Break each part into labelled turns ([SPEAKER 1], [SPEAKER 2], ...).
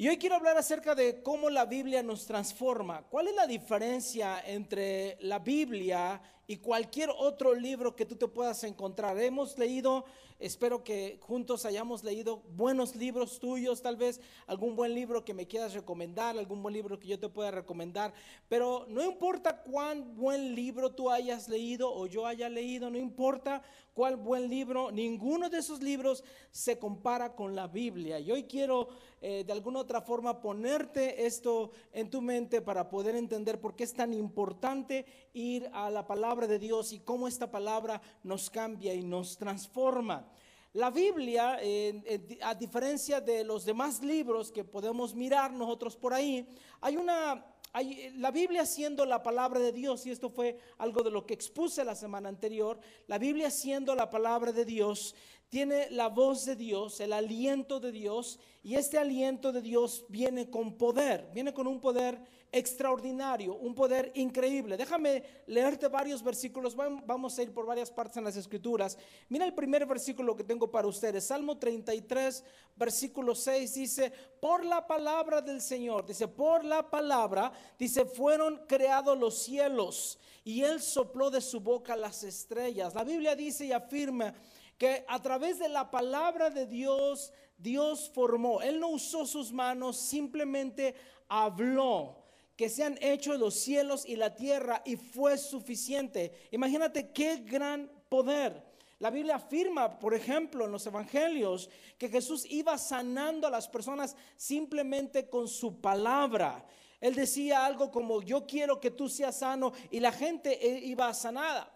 [SPEAKER 1] Y hoy quiero hablar acerca de cómo la Biblia nos transforma. ¿Cuál es la diferencia entre la Biblia y cualquier otro libro que tú te puedas encontrar? Hemos leído, espero que juntos hayamos leído buenos libros tuyos, tal vez algún buen libro que me quieras recomendar, algún buen libro que yo te pueda recomendar, pero no importa cuán buen libro tú hayas leído o yo haya leído, no importa cuál buen libro, ninguno de esos libros se compara con la Biblia. Y hoy quiero eh, de alguna otra forma ponerte esto en tu mente para poder entender por qué es tan importante ir a la palabra de Dios y cómo esta palabra nos cambia y nos transforma. La Biblia, a diferencia de los demás libros que podemos mirar nosotros por ahí, hay una la Biblia siendo la palabra de Dios, y esto fue algo de lo que expuse la semana anterior, la Biblia siendo la palabra de Dios, tiene la voz de Dios, el aliento de Dios, y este aliento de Dios viene con poder, viene con un poder extraordinario, un poder increíble. Déjame leerte varios versículos, vamos a ir por varias partes en las escrituras. Mira el primer versículo que tengo para ustedes, Salmo 33, versículo 6, dice, por la palabra del Señor, dice, por la palabra, dice, fueron creados los cielos y Él sopló de su boca las estrellas. La Biblia dice y afirma que a través de la palabra de Dios, Dios formó. Él no usó sus manos, simplemente habló que se han hecho los cielos y la tierra y fue suficiente. Imagínate qué gran poder. La Biblia afirma, por ejemplo, en los evangelios, que Jesús iba sanando a las personas simplemente con su palabra. Él decía algo como, yo quiero que tú seas sano y la gente eh, iba sanada,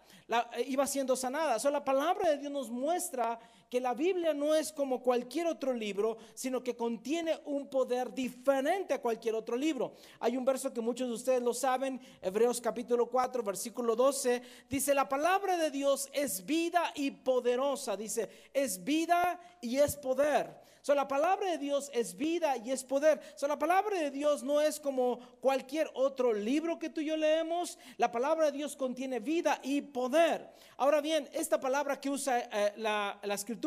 [SPEAKER 1] eh, iba siendo sanada. So, la palabra de Dios nos muestra que la Biblia no es como cualquier otro libro, sino que contiene un poder diferente a cualquier otro libro. Hay un verso que muchos de ustedes lo saben, Hebreos capítulo 4, versículo 12, dice, la palabra de Dios es vida y poderosa, dice, es vida y es poder. So, la palabra de Dios es vida y es poder. So, la palabra de Dios no es como cualquier otro libro que tú y yo leemos. La palabra de Dios contiene vida y poder. Ahora bien, esta palabra que usa eh, la, la, escritura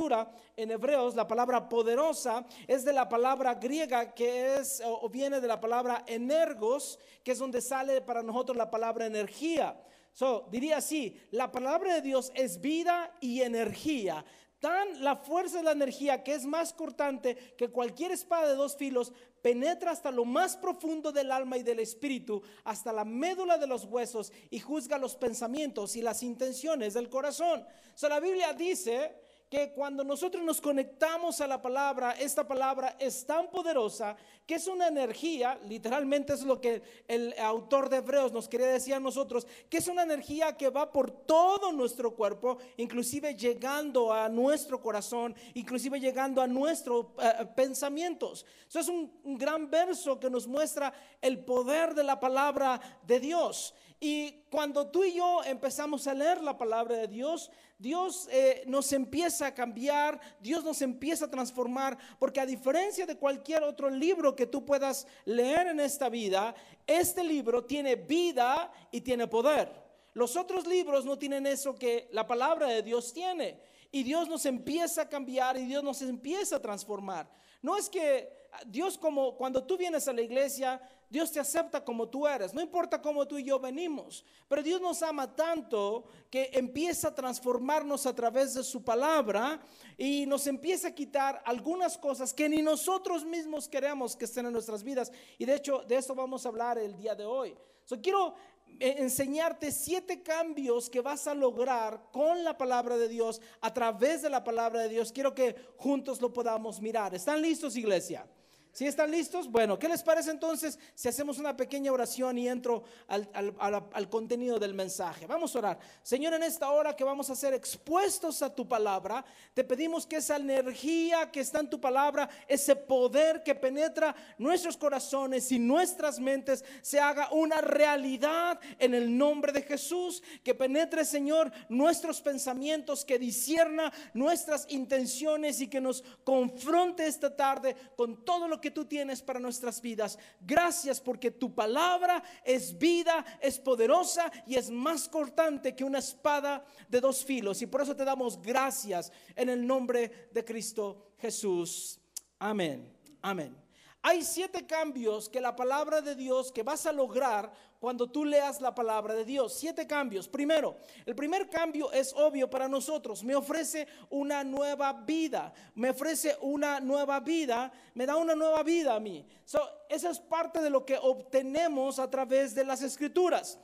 [SPEAKER 1] en hebreos, la palabra poderosa, es de la palabra griega que es o viene de la palabra energos, que es donde sale para nosotros la palabra energía. So, diría así, la palabra de Dios es vida y energía tan la fuerza de la energía que es más cortante que cualquier espada de dos filos, penetra hasta lo más profundo del alma y del espíritu, hasta la médula de los huesos y juzga los pensamientos y las intenciones del corazón. O la Biblia dice que cuando nosotros nos conectamos a la palabra, esta palabra es tan poderosa que es una energía, literalmente es lo que el autor de Hebreos nos quería decir a nosotros, que es una energía que va por todo nuestro cuerpo, inclusive llegando a nuestro corazón, inclusive llegando a nuestros eh, pensamientos. Eso es un, un gran verso que nos muestra el poder de la palabra de Dios. Y cuando tú y yo empezamos a leer la palabra de Dios, Dios eh, nos empieza a cambiar, Dios nos empieza a transformar, porque a diferencia de cualquier otro libro que tú puedas leer en esta vida, este libro tiene vida y tiene poder. Los otros libros no tienen eso que la palabra de Dios tiene. Y Dios nos empieza a cambiar y Dios nos empieza a transformar. No es que Dios como cuando tú vienes a la iglesia, Dios te acepta como tú eres, no importa cómo tú y yo venimos, pero Dios nos ama tanto que empieza a transformarnos a través de su palabra y nos empieza a quitar algunas cosas que ni nosotros mismos queremos que estén en nuestras vidas. Y de hecho, de eso vamos a hablar el día de hoy. So, quiero eh, enseñarte siete cambios que vas a lograr con la palabra de Dios, a través de la palabra de Dios. Quiero que juntos lo podamos mirar. ¿Están listos, iglesia? ¿Sí están listos? Bueno, ¿qué les parece entonces si hacemos una pequeña oración y entro al, contenido del mensaje? Vamos a orar. Señor, en esta hora que vamos a ser expuestos a tu palabra, te pedimos que esa energía que está en tu palabra, ese poder que penetra nuestros corazones y nuestras mentes, se haga una realidad en el nombre de Jesús. Que penetre, Señor, nuestros pensamientos, que disierna nuestras intenciones y que nos confronte esta tarde con todo lo que tú tienes para nuestras vidas. Gracias porque tu palabra es vida, es poderosa y es más cortante que una espada de dos filos. Y por eso te damos gracias en el nombre de Cristo Jesús. Amén. Amén. Hay siete cambios que la palabra de Dios que vas a lograr cuando tú leas la palabra de Dios. Siete cambios. Primero, el primer cambio es obvio para nosotros. Me ofrece una nueva vida. Me ofrece una nueva vida. Me da una nueva vida a mí. So, esa es parte de lo que obtenemos a través de las escrituras.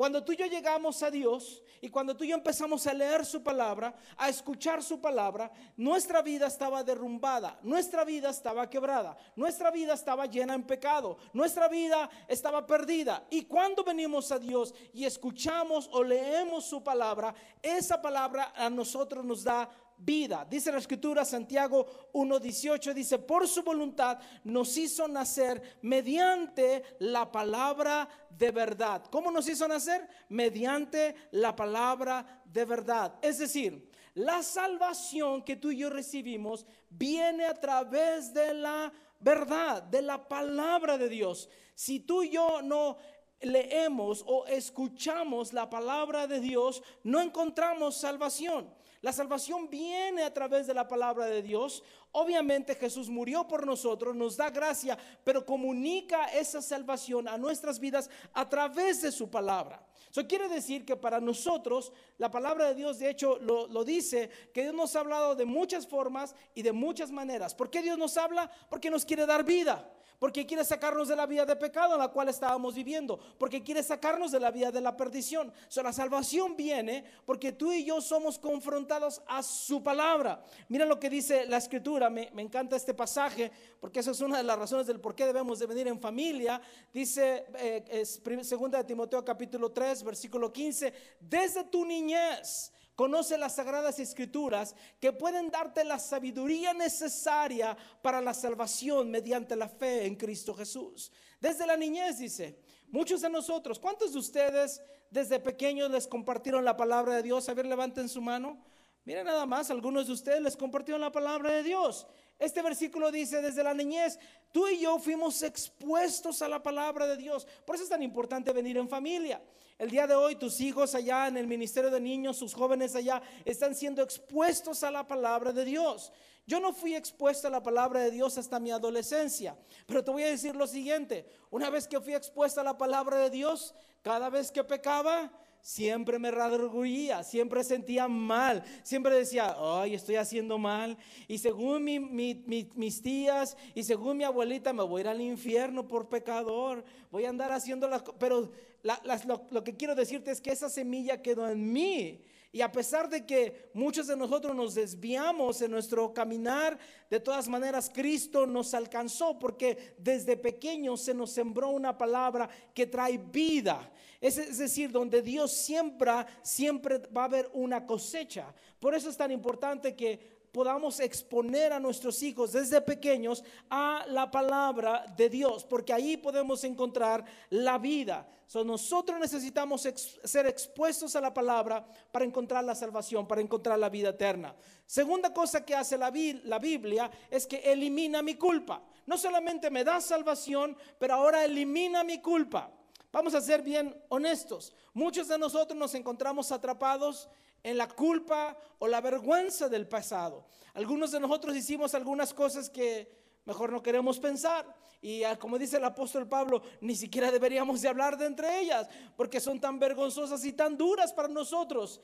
[SPEAKER 1] Cuando tú y yo llegamos a Dios y cuando tú y yo empezamos a leer su palabra, a escuchar su palabra, nuestra vida estaba derrumbada, nuestra vida estaba quebrada, nuestra vida estaba llena en pecado, nuestra vida estaba perdida. Y cuando venimos a Dios y escuchamos o leemos su palabra, esa palabra a nosotros nos da vida. Dice la escritura Santiago 1.18, dice, por su voluntad nos hizo nacer mediante la palabra de verdad. ¿Cómo nos hizo nacer? Mediante la palabra de verdad. Es decir, la salvación que tú y yo recibimos viene a través de la verdad, de la palabra de Dios. Si tú y yo no leemos o escuchamos la palabra de Dios, no encontramos salvación. La salvación viene a través de la palabra de Dios. Obviamente Jesús murió por nosotros, nos da gracia, pero comunica esa salvación a nuestras vidas a través de su palabra. Eso quiere decir que para nosotros la palabra de Dios, de hecho, lo, dice, que Dios nos ha hablado de muchas formas y de muchas maneras. ¿Por qué Dios nos habla? Porque nos quiere dar vida porque quiere sacarnos de la vida de pecado en la cual estábamos viviendo, porque quiere sacarnos de la vida de la perdición. So, la salvación viene porque tú y yo somos confrontados a su palabra. Mira lo que dice la escritura, me, encanta este pasaje, porque esa es una de las razones del por qué debemos de venir en familia. Dice eh, segunda de Timoteo capítulo 3, versículo 15, desde tu niñez Conoce las sagradas escrituras que pueden darte la sabiduría necesaria para la salvación mediante la fe en Cristo Jesús. Desde la niñez dice, muchos de nosotros, ¿cuántos de ustedes desde pequeños les compartieron la palabra de Dios? A ver, levanten su mano. Miren nada más, algunos de ustedes les compartieron la palabra de Dios. Este versículo dice, desde la niñez, tú y yo fuimos expuestos a la palabra de Dios. Por eso es tan importante venir en familia. El día de hoy tus hijos allá en el Ministerio de Niños, sus jóvenes allá, están siendo expuestos a la palabra de Dios. Yo no fui expuesto a la palabra de Dios hasta mi adolescencia, pero te voy a decir lo siguiente, una vez que fui expuesto a la palabra de Dios, cada vez que pecaba, siempre me radorguía, siempre sentía mal, siempre decía, ay, estoy haciendo mal. Y según mis tías y según mi abuelita, me voy a ir al infierno por pecador, voy a andar haciendo las cosas. Pero lo, que quiero decirte es que esa semilla quedó en mí. Y a pesar de que muchos de nosotros nos desviamos en nuestro caminar, de todas maneras Cristo nos alcanzó porque desde pequeño se nos sembró una palabra que trae vida. Es, decir, donde Dios siembra, siempre va a haber una cosecha. Por eso es tan importante que podamos exponer a nuestros hijos desde pequeños a la palabra de Dios, porque ahí podemos encontrar la vida. nosotros necesitamos ser expuestos a la palabra para encontrar la salvación, para encontrar la vida eterna. Segunda cosa que hace la, la Biblia es que elimina mi culpa. No solamente me da salvación, pero ahora elimina mi culpa. Vamos a ser bien honestos. Muchos de nosotros nos encontramos atrapados en la culpa o la vergüenza del pasado. Algunos de nosotros hicimos algunas cosas que mejor no queremos pensar. Y ah, como dice el apóstol Pablo, ni siquiera deberíamos de hablar de entre ellas, porque son tan vergonzosas y tan duras para nosotros.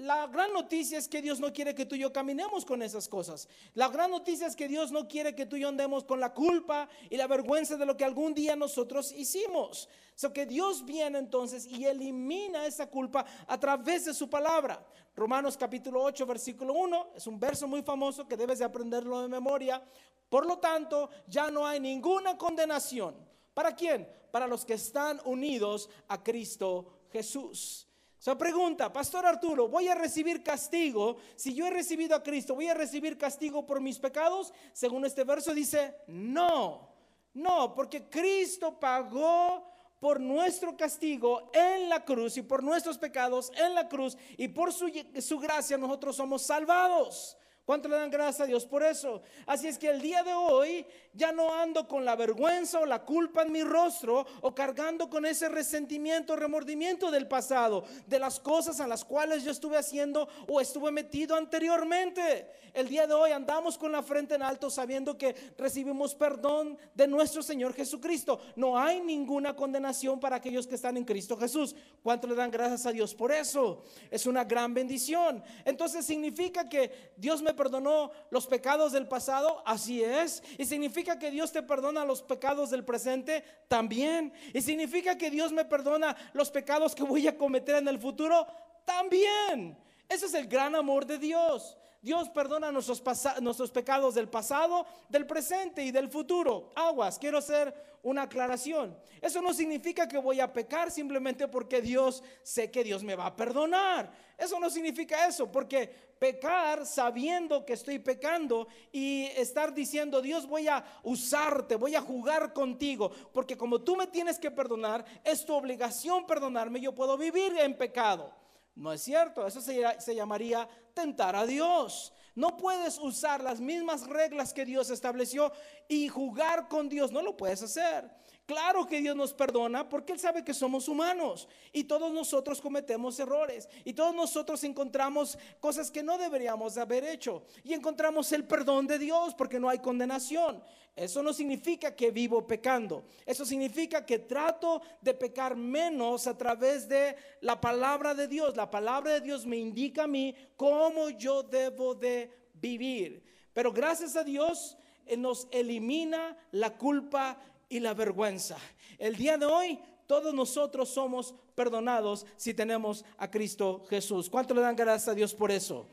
[SPEAKER 1] La gran noticia es que Dios no quiere que tú y yo caminemos con esas cosas. La gran noticia es que Dios no quiere que tú y yo andemos con la culpa y la vergüenza de lo que algún día nosotros hicimos. So que Dios viene entonces y elimina esa culpa a través de su palabra. Romanos capítulo 8, versículo 1, es un verso muy famoso que debes de aprenderlo de memoria. Por lo tanto, ya no hay ninguna condenación. ¿Para quién? Para los que están unidos a Cristo Jesús. Se pregunta, Pastor Arturo, ¿voy a recibir castigo? Si yo he recibido a Cristo, ¿voy a recibir castigo por mis pecados? Según este verso dice, no, no, porque Cristo pagó por nuestro castigo en la cruz y por nuestros pecados en la cruz y por su, su gracia nosotros somos salvados. ¿Cuánto le dan gracias a Dios por eso? Así es que el día de hoy ya no ando con la vergüenza o la culpa en mi rostro o cargando con ese resentimiento, remordimiento del pasado, de las cosas a las cuales yo estuve haciendo o estuve metido anteriormente. El día de hoy andamos con la frente en alto sabiendo que recibimos perdón de nuestro Señor Jesucristo. No hay ninguna condenación para aquellos que están en Cristo Jesús. ¿Cuánto le dan gracias a Dios por eso? Es una gran bendición. Entonces significa que Dios me perdonó los pecados del pasado, así es. Y significa que Dios te perdona los pecados del presente, también. Y significa que Dios me perdona los pecados que voy a cometer en el futuro, también. Ese es el gran amor de Dios. Dios perdona nuestros, pecados del pasado, del presente y del futuro. Aguas, quiero hacer una aclaración. Eso no significa que voy a pecar simplemente porque Dios, sé que Dios me va a perdonar. Eso no significa eso, porque pecar sabiendo que estoy pecando y estar diciendo, Dios voy a usarte, voy a jugar contigo, porque como tú me tienes que perdonar, es tu obligación perdonarme, yo puedo vivir en pecado. No es cierto, eso se, llamaría tentar a Dios. No puedes usar las mismas reglas que Dios estableció y jugar con Dios, no lo puedes hacer. Claro que Dios nos perdona porque Él sabe que somos humanos y todos nosotros cometemos errores y todos nosotros encontramos cosas que no deberíamos haber hecho y encontramos el perdón de Dios porque no hay condenación. Eso no significa que vivo pecando, eso significa que trato de pecar menos a través de la palabra de Dios. La palabra de Dios me indica a mí cómo yo debo de vivir. Pero gracias a Dios nos elimina la culpa y la vergüenza. El día de hoy todos nosotros somos perdonados si tenemos a Cristo Jesús. ¿Cuánto le dan gracias a Dios por eso?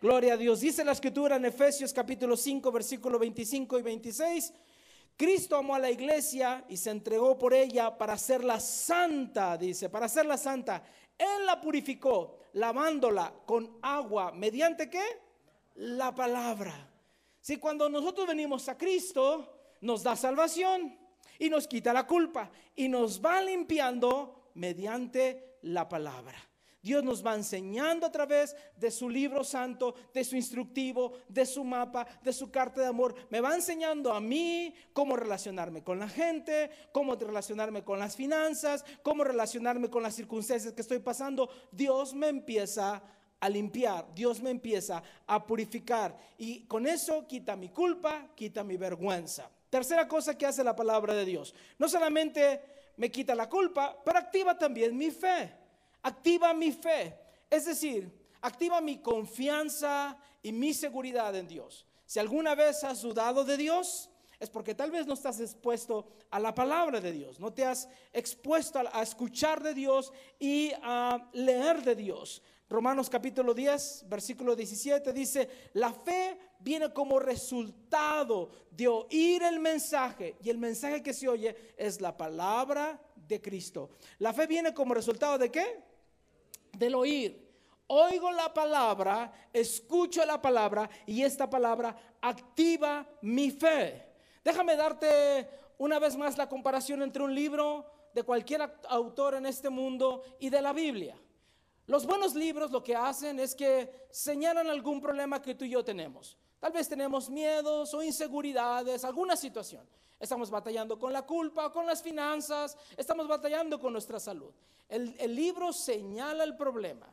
[SPEAKER 1] Gloria a Dios. Dice la escritura en Efesios capítulo 5, versículo 25 y 26. Cristo amó a la iglesia y se entregó por ella para hacerla santa, dice, para hacerla santa. Él la purificó, lavándola con agua, mediante qué? La palabra. Si cuando nosotros venimos a Cristo, nos da salvación y nos quita la culpa y nos va limpiando mediante la palabra. Dios nos va enseñando a través de su libro santo, de su instructivo, de su mapa, de su carta de amor. Me va enseñando a mí cómo relacionarme con la gente, cómo relacionarme con las finanzas, cómo relacionarme con las circunstancias que estoy pasando. Dios me empieza a limpiar, Dios me empieza a purificar y con eso quita mi culpa, quita mi vergüenza. Tercera cosa que hace la palabra de Dios. No solamente me quita la culpa, pero activa también mi fe. Activa mi fe. Es decir, activa mi confianza y mi seguridad en Dios. Si alguna vez has dudado de Dios, es porque tal vez no estás expuesto a la palabra de Dios, no te has expuesto a, escuchar de Dios y a leer de Dios. Romanos capítulo 10, versículo 17 dice, la fe viene como resultado de oír el mensaje y el mensaje que se oye es la palabra de Cristo. La fe viene como resultado de qué? Del oír. Oigo la palabra, escucho la palabra y esta palabra activa mi fe. Déjame darte una vez más la comparación entre un libro de cualquier autor en este mundo y de la Biblia. Los buenos libros lo que hacen es que señalan algún problema que tú y yo tenemos. Tal vez tenemos miedos o inseguridades, alguna situación. Estamos batallando con la culpa, con las finanzas, estamos batallando con nuestra salud. El, libro señala el problema.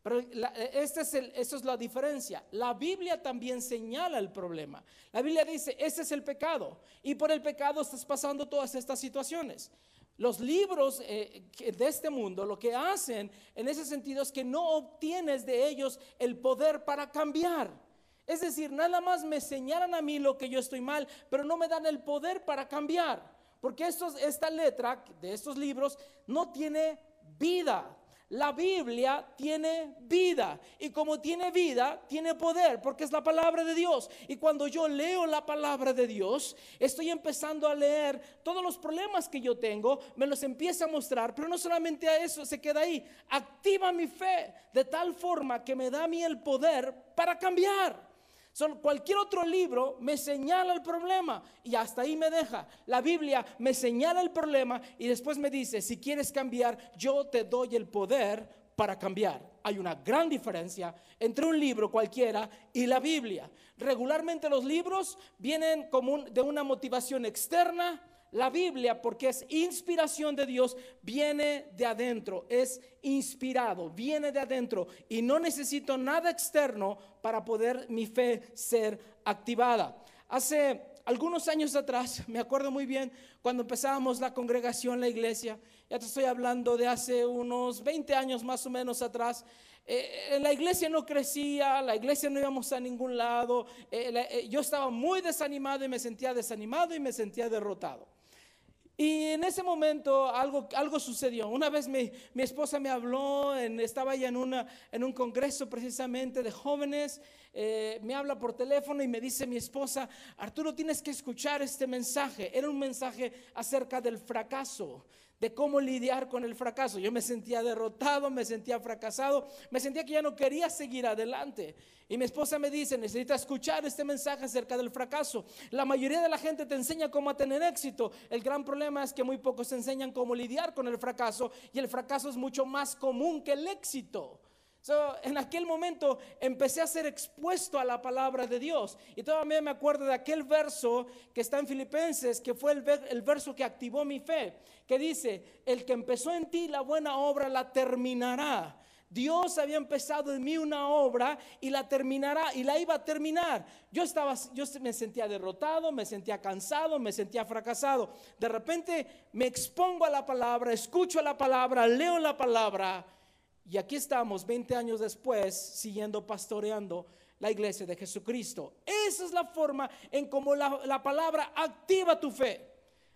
[SPEAKER 1] Pero este es esta es la diferencia. La Biblia también señala el problema. La Biblia dice, este es el pecado. Y por el pecado estás pasando todas estas situaciones. Los libros eh, de este mundo lo que hacen en ese sentido es que no obtienes de ellos el poder para cambiar. Es decir, nada más me señalan a mí lo que yo estoy mal, pero no me dan el poder para cambiar. Porque esta letra de estos libros no tiene vida. La Biblia tiene vida y como tiene vida, tiene poder porque es la palabra de Dios. Y cuando yo leo la palabra de Dios, estoy empezando a leer todos los problemas que yo tengo, me los empieza a mostrar, pero no solamente a eso se queda ahí, activa mi fe de tal forma que me da a mí el poder para cambiar cualquier otro libro me señala el problema y hasta ahí me deja. La Biblia me señala el problema y después me dice, si quieres cambiar, yo te doy el poder para cambiar. Hay una gran diferencia entre un libro cualquiera y la Biblia. Regularmente los libros vienen como de una motivación externa. La Biblia, porque es inspiración de Dios, viene de adentro, es inspirado, viene de adentro y no necesito nada externo para poder mi fe ser activada. Hace algunos años atrás, me acuerdo muy bien, cuando empezábamos la congregación, la iglesia, ya te estoy hablando de hace unos 20 años más o menos atrás, eh, la iglesia no crecía, la iglesia no íbamos a ningún lado, eh, eh, yo estaba muy desanimado y me sentía desanimado y me sentía derrotado. Y en ese momento algo, algo sucedió. Una vez mi, mi esposa me habló, en, estaba ya en, una, en un congreso precisamente de jóvenes, me habla por teléfono y me dice mi esposa, Arturo, tienes que escuchar este mensaje. Era un mensaje acerca del fracaso de cómo lidiar con el fracaso. Yo me sentía derrotado, me sentía fracasado, me sentía que ya no quería seguir adelante. Y mi esposa me dice, necesita escuchar este mensaje acerca del fracaso. La mayoría de la gente te enseña cómo tener éxito. El gran problema es que muy pocos te enseñan cómo lidiar con el fracaso y el fracaso es mucho más común que el éxito en aquel momento empecé a ser expuesto a la palabra de Dios. Y todavía me acuerdo de aquel verso que está en Filipenses, que fue el, el verso que activó mi fe, que dice, el que empezó en ti la buena obra la terminará. Dios había empezado en mí una obra y la terminará y la iba a terminar. Yo estaba yo me sentía derrotado, me sentía cansado, me sentía fracasado. De repente me expongo a la palabra, escucho la palabra, leo la palabra y aquí estamos 20 años después siguiendo pastoreando la iglesia de Jesucristo. Esa es la forma en cómo la, palabra activa tu fe.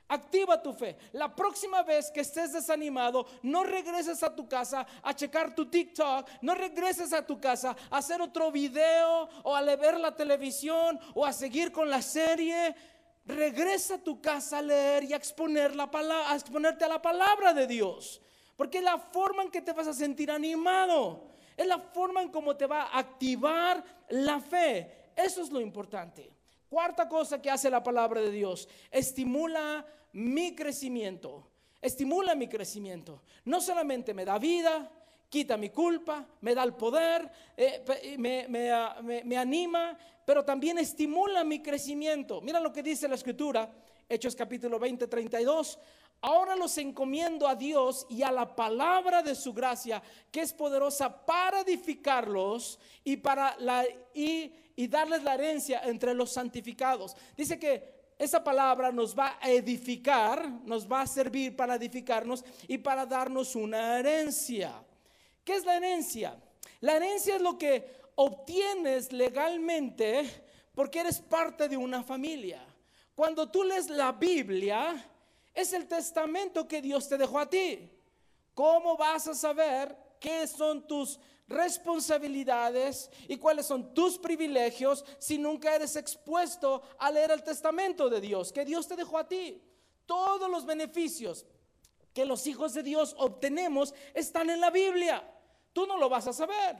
[SPEAKER 1] Activa tu fe. La próxima vez que estés desanimado, no regreses a tu casa a checar tu TikTok, no regreses a tu casa a hacer otro video o a ver la televisión o a seguir con la serie. Regresa a tu casa a leer y exponer la a exponerte a la palabra de Dios. Porque es la forma en que te vas a sentir animado. Es la forma en cómo te va a activar la fe. Eso es lo importante. Cuarta cosa que hace la palabra de Dios, estimula mi crecimiento. Estimula mi crecimiento. No solamente me da vida, quita mi culpa, me da el poder, eh, ah, me, me, anima, pero también estimula mi crecimiento. Mira lo que dice la escritura, Hechos capítulo 20, 32. Ahora los encomiendo a Dios y a la palabra de su gracia, que es poderosa para edificarlos y para la y, y darles la herencia entre los santificados. Dice que esa palabra nos va a edificar, nos va a servir para edificarnos y para darnos una herencia. ¿Qué es la herencia? La herencia es lo que obtienes legalmente porque eres parte de una familia. Cuando tú lees la Biblia, es el testamento que Dios te dejó a ti. ¿Cómo vas a saber qué son tus responsabilidades y cuáles son tus privilegios si nunca eres expuesto a leer el testamento de Dios que Dios te dejó a ti? Todos los beneficios que los hijos de Dios obtenemos están en la Biblia. Tú no lo vas a saber.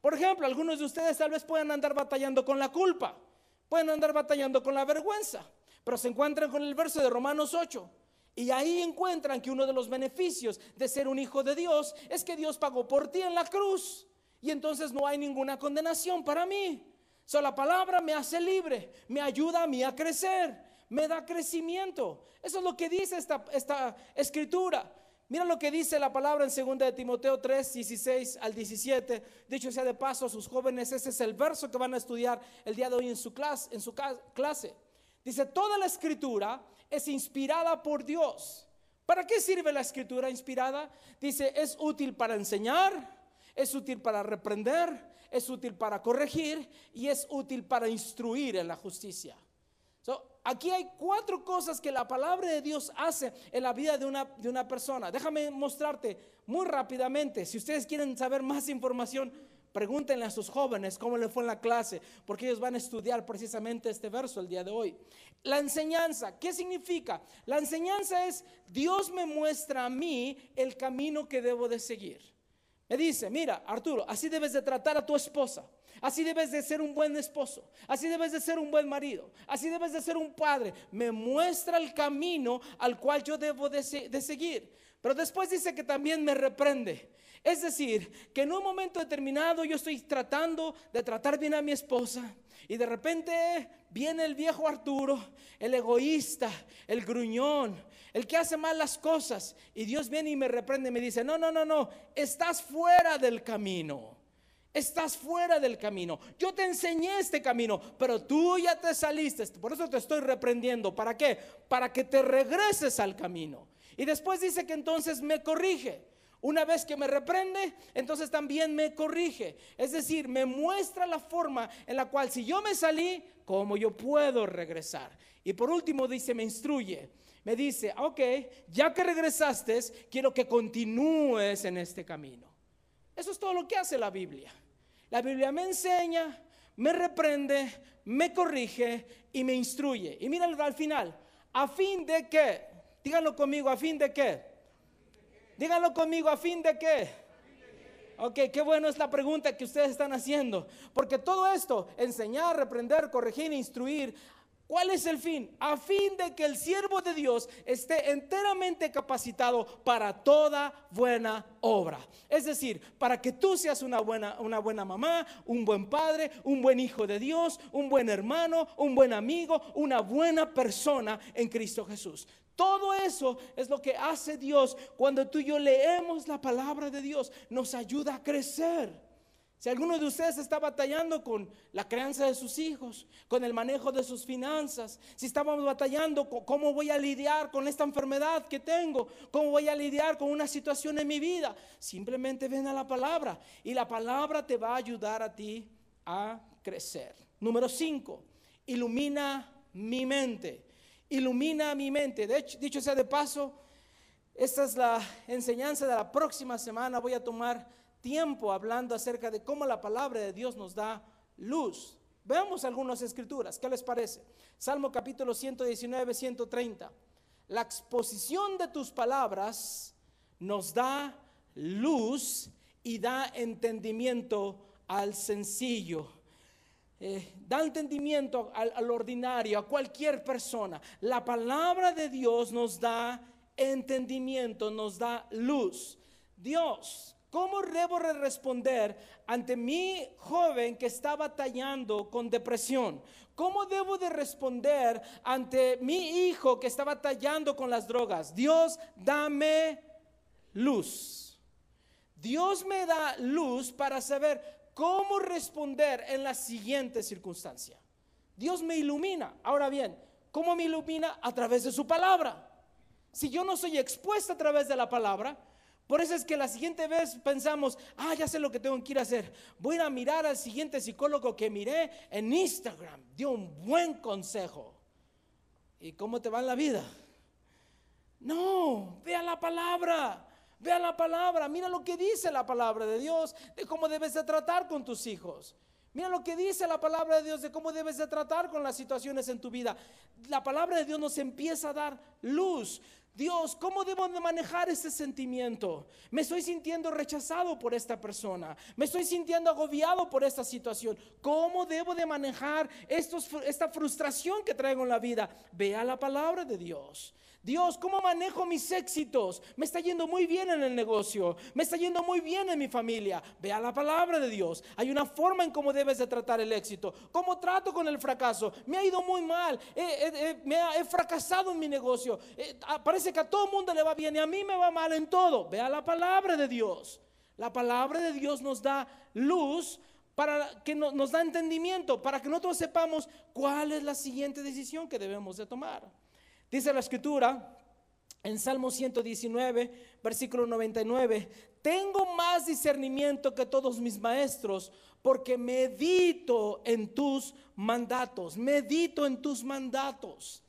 [SPEAKER 1] Por ejemplo, algunos de ustedes tal vez puedan andar batallando con la culpa, pueden andar batallando con la vergüenza, pero se encuentran con el verso de Romanos 8 y ahí encuentran que uno de los beneficios de ser un hijo de Dios es que Dios pagó por ti en la cruz. Y entonces no hay ninguna condenación para mí. So, la palabra me hace libre, me ayuda a mí a crecer, me da crecimiento. Eso es lo que dice esta, esta escritura. Mira lo que dice la palabra en 2 de Timoteo 3, 16 al 17. Dicho sea de paso a sus jóvenes, ese es el verso que van a estudiar el día de hoy en su clase. En su clase. Dice, toda la escritura es inspirada por Dios. ¿Para qué sirve la escritura inspirada? Dice, es útil para enseñar, es útil para reprender, es útil para corregir y es útil para instruir en la justicia. aquí hay cuatro cosas que la palabra de Dios hace en la vida de una, de una persona. Déjame mostrarte muy rápidamente. Si ustedes quieren saber más información, Pregúntenle a sus jóvenes cómo le fue en la clase, porque ellos van a estudiar precisamente este verso el día de hoy. La enseñanza, ¿qué significa? La enseñanza es, Dios me muestra a mí el camino que debo de seguir. Me dice, mira, Arturo, así debes de tratar a tu esposa, Así debes de ser un buen esposo. Así debes de ser un buen marido. Así debes de ser un padre. Me muestra el camino al cual yo debo de, seguir. Pero después dice que también me reprende. Es decir, que en un momento determinado yo estoy tratando de tratar bien a mi esposa. Y de repente viene el viejo Arturo, el egoísta, el gruñón, el que hace mal las cosas. Y Dios viene y me reprende y me dice, no, no, no, no, estás fuera del camino. Estás fuera del camino. Yo te enseñé este camino, pero tú ya te saliste. Por eso te estoy reprendiendo. ¿Para qué? Para que te regreses al camino. Y después dice que entonces me corrige. Una vez que me reprende, entonces también me corrige. Es decir, me muestra la forma en la cual si yo me salí, cómo yo puedo regresar. Y por último dice, me instruye. Me dice, ok, ya que regresaste, quiero que continúes en este camino. Eso es todo lo que hace la Biblia. La Biblia me enseña, me reprende, me corrige y me instruye. Y mira al final, a fin de que, díganlo conmigo, a fin de que, díganlo conmigo, a fin de que. Ok, qué bueno es la pregunta que ustedes están haciendo. Porque todo esto, enseñar, reprender, corregir, instruir, ¿Cuál es el fin? A fin de que el siervo de Dios esté enteramente capacitado para toda buena obra. Es decir, para que tú seas una buena, una buena mamá, un buen padre, un buen hijo de Dios, un buen hermano, un buen amigo, una buena persona en Cristo Jesús. Todo eso es lo que hace Dios cuando tú y yo leemos la palabra de Dios. Nos ayuda a crecer. Si alguno de ustedes está batallando con la crianza de sus hijos, con el manejo de sus finanzas, si estamos batallando con cómo voy a lidiar con esta enfermedad que tengo, cómo voy a lidiar con una situación en mi vida, simplemente ven a la palabra y la palabra te va a ayudar a ti a crecer. Número 5, ilumina mi mente. Ilumina mi mente. De hecho, dicho sea de paso, esta es la enseñanza de la próxima semana. Voy a tomar tiempo hablando acerca de cómo la palabra de Dios nos da luz. Veamos algunas escrituras, ¿qué les parece? Salmo capítulo 119, 130. La exposición de tus palabras nos da luz y da entendimiento al sencillo. Eh, da entendimiento al, al ordinario, a cualquier persona. La palabra de Dios nos da entendimiento, nos da luz. Dios ¿Cómo debo responder ante mi joven que está batallando con depresión? ¿Cómo debo de responder ante mi hijo que está batallando con las drogas? Dios, dame luz. Dios me da luz para saber cómo responder en la siguiente circunstancia. Dios me ilumina. Ahora bien, ¿cómo me ilumina? A través de su palabra. Si yo no soy expuesto a través de la palabra, por eso es que la siguiente vez pensamos, ah, ya sé lo que tengo que ir a hacer. Voy a mirar al siguiente psicólogo que miré en Instagram. Dio un buen consejo. ¿Y cómo te va en la vida? No, vea la palabra. Vea la palabra. Mira lo que dice la palabra de Dios de cómo debes de tratar con tus hijos. Mira lo que dice la palabra de Dios de cómo debes de tratar con las situaciones en tu vida. La palabra de Dios nos empieza a dar luz. Dios, ¿cómo debo de manejar ese sentimiento? Me estoy sintiendo rechazado por esta persona. Me estoy sintiendo agobiado por esta situación. ¿Cómo debo de manejar esta frustración que traigo en la vida? Vea la palabra de Dios. Dios, ¿cómo manejo mis éxitos? Me está yendo muy bien en el negocio, me está yendo muy bien en mi familia. Vea la palabra de Dios. Hay una forma en cómo debes de tratar el éxito. ¿Cómo trato con el fracaso? Me ha ido muy mal, me he fracasado en mi negocio. Eh, ah, parece que a todo el mundo le va bien y a mí me va mal en todo. Vea la palabra de Dios. La palabra de Dios nos da luz para que nos da entendimiento, para que nosotros sepamos cuál es la siguiente decisión que debemos de tomar. Dice la escritura en Salmo 119, versículo 99, tengo más discernimiento que todos mis maestros porque medito en tus mandatos, medito en tus mandatos.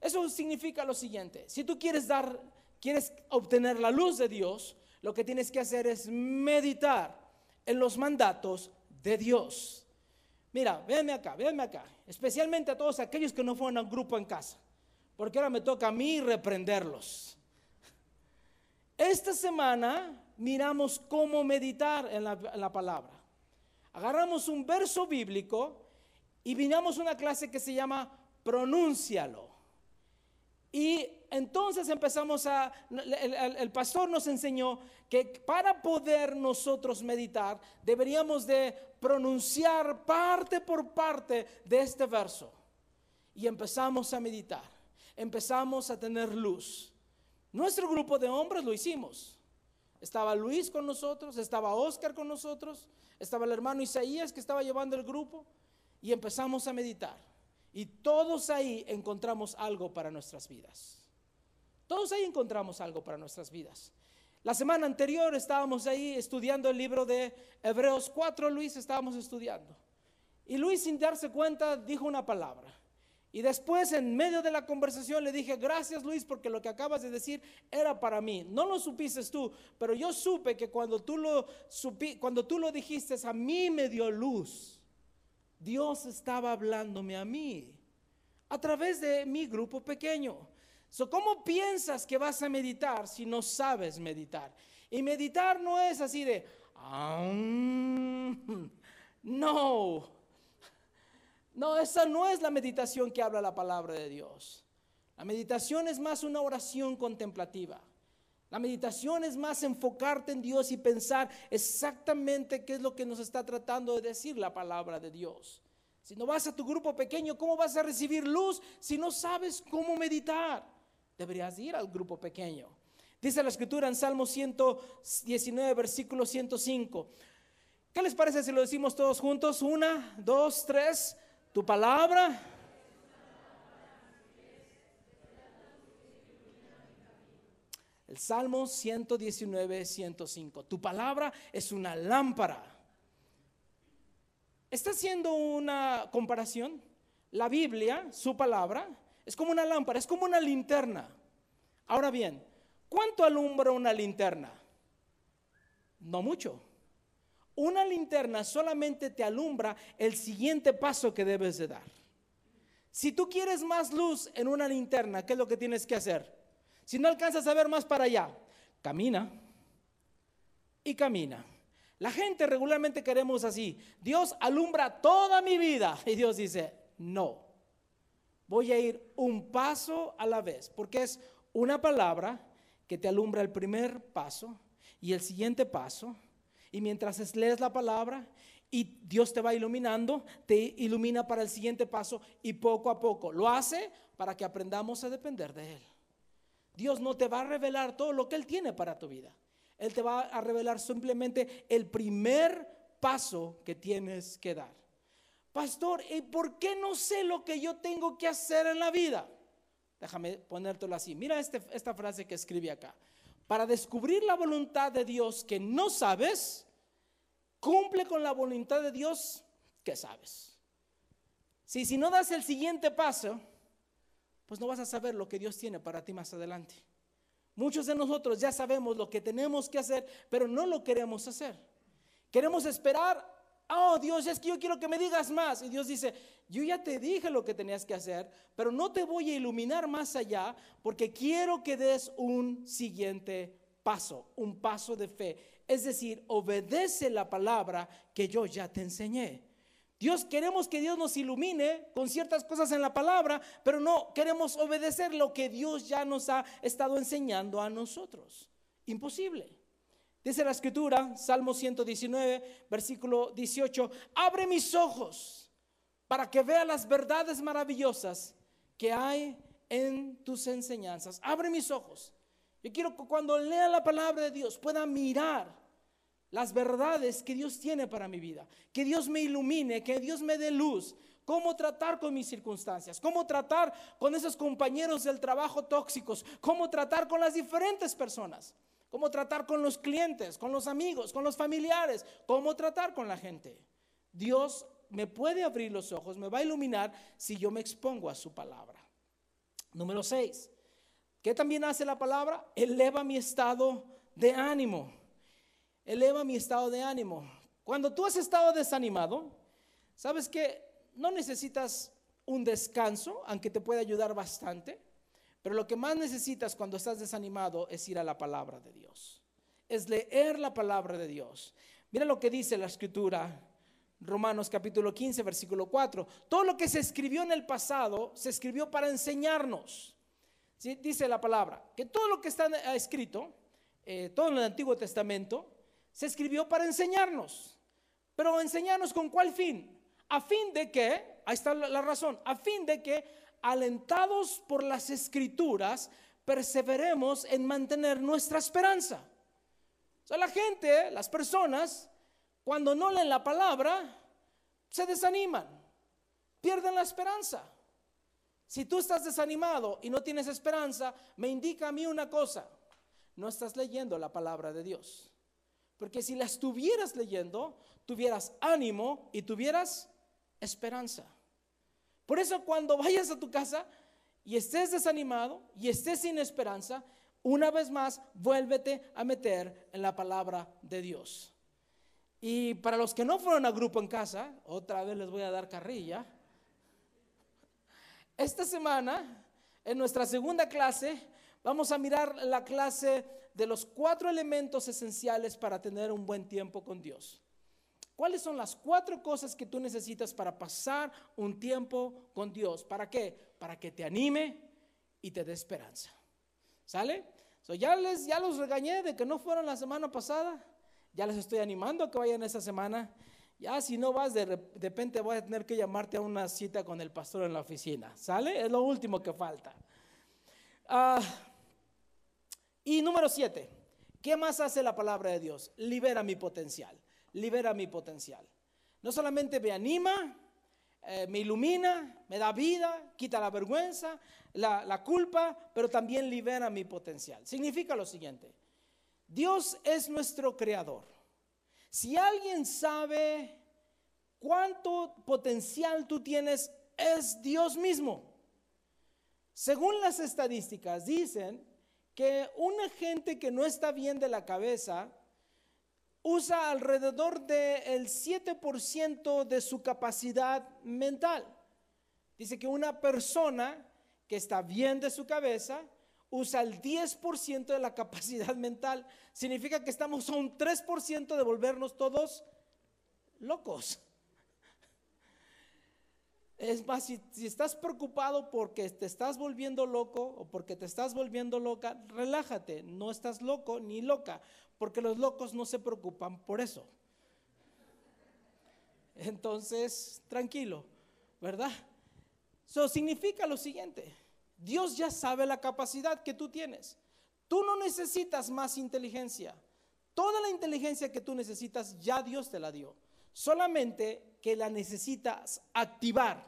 [SPEAKER 1] Eso significa lo siguiente, si tú quieres dar, quieres obtener la luz de Dios, lo que tienes que hacer es meditar en los mandatos de Dios. Mira, véanme acá, véanme acá, especialmente a todos aquellos que no fueron a un grupo en casa porque ahora me toca a mí reprenderlos. Esta semana miramos cómo meditar en la, palabra. agarramos un verso bíblico y vinamos a una clase que se llama Pronúncialo. Y entonces empezamos a, el, pastor nos enseñó que para poder nosotros meditar deberíamos de pronunciar parte por parte de este verso. Y empezamos a meditar, empezamos a tener luz. Nuestro grupo de hombres lo hicimos. Estaba Luis con nosotros, estaba Oscar con nosotros, estaba el hermano Isaías que estaba llevando el grupo y empezamos a meditar. Y todos ahí encontramos algo para nuestras vidas. Todos ahí encontramos algo para nuestras vidas. La semana anterior estábamos ahí estudiando el libro de Hebreos 4, Luis estábamos estudiando. Y Luis sin darse cuenta dijo una palabra. Y después en medio de la conversación le dije, gracias Luis, porque lo que acabas de decir era para mí. No lo supiste tú, pero yo supe que cuando tú lo, lo dijiste, a mí me dio luz. Dios estaba hablándome a mí a través de mi grupo pequeño. So, ¿Cómo piensas que vas a meditar si no sabes meditar? Y meditar no es así de, no, no, esa no es la meditación que habla la palabra de Dios. La meditación es más una oración contemplativa. La meditación es más enfocarte en Dios y pensar exactamente qué es lo que nos está tratando de decir la palabra de Dios. Si no vas a tu grupo pequeño, ¿cómo vas a recibir luz si no sabes cómo meditar? Deberías ir al grupo pequeño. Dice la escritura en Salmo 119, versículo 105. ¿Qué les parece si lo decimos todos juntos? Una, dos, tres. Tu palabra. El Salmo 119, 105. Tu palabra es una lámpara. Está haciendo una comparación. La Biblia, su palabra, es como una lámpara, es como una linterna. Ahora bien, ¿cuánto alumbra una linterna? No mucho. Una linterna solamente te alumbra el siguiente paso que debes de dar. Si tú quieres más luz en una linterna, ¿qué es lo que tienes que hacer? Si no alcanzas a ver más para allá, camina y camina. La gente regularmente queremos así. Dios alumbra toda mi vida. Y Dios dice, no. Voy a ir un paso a la vez, porque es una palabra que te alumbra el primer paso y el siguiente paso y mientras lees la palabra y Dios te va iluminando, te ilumina para el siguiente paso y poco a poco lo hace para que aprendamos a depender de Él. Dios no te va a revelar todo lo que Él tiene para tu vida. Él te va a revelar simplemente el primer paso que tienes que dar. Pastor, ¿y por qué no sé lo que yo tengo que hacer en la vida? Déjame ponértelo así. Mira este, esta frase que escribí acá para descubrir la voluntad de Dios que no sabes, cumple con la voluntad de Dios que sabes. Si, si no das el siguiente paso, pues no vas a saber lo que Dios tiene para ti más adelante. Muchos de nosotros ya sabemos lo que tenemos que hacer, pero no lo queremos hacer. Queremos esperar oh Dios, es que yo quiero que me digas más. Y Dios dice, yo ya te dije lo que tenías que hacer, pero no te voy a iluminar más allá porque quiero que des un siguiente paso, un paso de fe. Es decir, obedece la palabra que yo ya te enseñé. Dios queremos que Dios nos ilumine con ciertas cosas en la palabra, pero no queremos obedecer lo que Dios ya nos ha estado enseñando a nosotros. Imposible. Dice la escritura, Salmo 119, versículo 18, abre mis ojos para que vea las verdades maravillosas que hay en tus enseñanzas. Abre mis ojos. Yo quiero que cuando lea la palabra de Dios pueda mirar las verdades que Dios tiene para mi vida, que Dios me ilumine, que Dios me dé luz, cómo tratar con mis circunstancias, cómo tratar con esos compañeros del trabajo tóxicos, cómo tratar con las diferentes personas cómo tratar con los clientes, con los amigos, con los familiares, cómo tratar con la gente. Dios me puede abrir los ojos, me va a iluminar si yo me expongo a su palabra. Número 6. ¿Qué también hace la palabra? Eleva mi estado de ánimo. Eleva mi estado de ánimo. Cuando tú has estado desanimado, sabes que no necesitas un descanso, aunque te puede ayudar bastante. Pero lo que más necesitas cuando estás desanimado es ir a la palabra de Dios. Es leer la palabra de Dios. Mira lo que dice la escritura. Romanos capítulo 15, versículo 4. Todo lo que se escribió en el pasado se escribió para enseñarnos. Dice la palabra, que todo lo que está escrito, eh, todo en el Antiguo Testamento, se escribió para enseñarnos. Pero enseñarnos con cuál fin? A fin de que, ahí está la razón, a fin de que, alentados por las escrituras, perseveremos en mantener nuestra esperanza. O sea, la gente, las personas, cuando no leen la palabra, se desaniman, pierden la esperanza. Si tú estás desanimado y no tienes esperanza, me indica a mí una cosa, no estás leyendo la palabra de Dios. Porque si la estuvieras leyendo, tuvieras ánimo y tuvieras esperanza. Por eso cuando vayas a tu casa y estés desanimado y estés sin esperanza, una vez más, vuélvete a meter en la palabra de Dios. Y para los que no fueron a grupo en casa, otra vez les voy a dar carrilla. Esta semana, en nuestra segunda clase, vamos a mirar la clase de los cuatro elementos esenciales para tener un buen tiempo con Dios. ¿Cuáles son las cuatro cosas que tú necesitas para pasar un tiempo con Dios? ¿Para qué? Para que te anime y te dé esperanza. ¿Sale? ya, les, ya los regañé de que no fueron la semana pasada. Ya les estoy animando a que vayan esa semana. Ya si no vas, de, repente voy a tener que llamarte a una cita con el pastor en la oficina. ¿Sale? Es lo último que falta. Ah, y número siete, ¿qué más hace la palabra de Dios? Libera mi potencial. Libera mi potencial. No solamente me anima, eh, me ilumina, me da vida, quita la vergüenza, la, la culpa, pero también libera mi potencial. Significa lo siguiente. Dios es nuestro creador. Si alguien sabe cuánto potencial tú tienes, es Dios mismo. Según las estadísticas, dicen que una gente que no está bien de la cabeza usa alrededor del 7% de su capacidad mental. Dice que una persona que está bien de su cabeza usa el 10% de la capacidad mental. Significa que estamos a un 3% de volvernos todos locos. Es más, si, estás preocupado porque te estás volviendo loco o porque te estás volviendo loca, relájate, no estás loco ni loca, porque los locos no se preocupan por eso. Entonces, tranquilo, ¿verdad? Eso significa lo siguiente. Dios ya sabe la capacidad que tú tienes. Tú no necesitas más inteligencia. Toda la inteligencia que tú necesitas ya Dios te la dio. Solamente que la necesitas activar.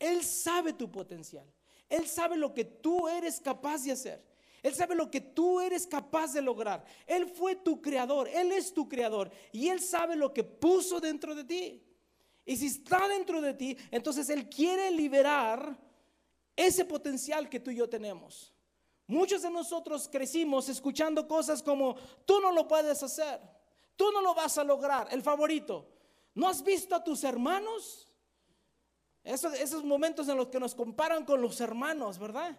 [SPEAKER 1] Él sabe tu potencial. Él sabe lo que tú eres capaz de hacer. Él sabe lo que tú eres capaz de lograr. Él fue tu creador. Él es tu creador. Y Él sabe lo que puso dentro de ti. Y si está dentro de ti, entonces Él quiere liberar ese potencial que tú y yo tenemos. Muchos de nosotros crecimos escuchando cosas como, tú no lo puedes hacer, tú no lo vas a lograr, el favorito. ¿No has visto a tus hermanos? Esos, momentos en los que nos comparan con los hermanos, ¿verdad?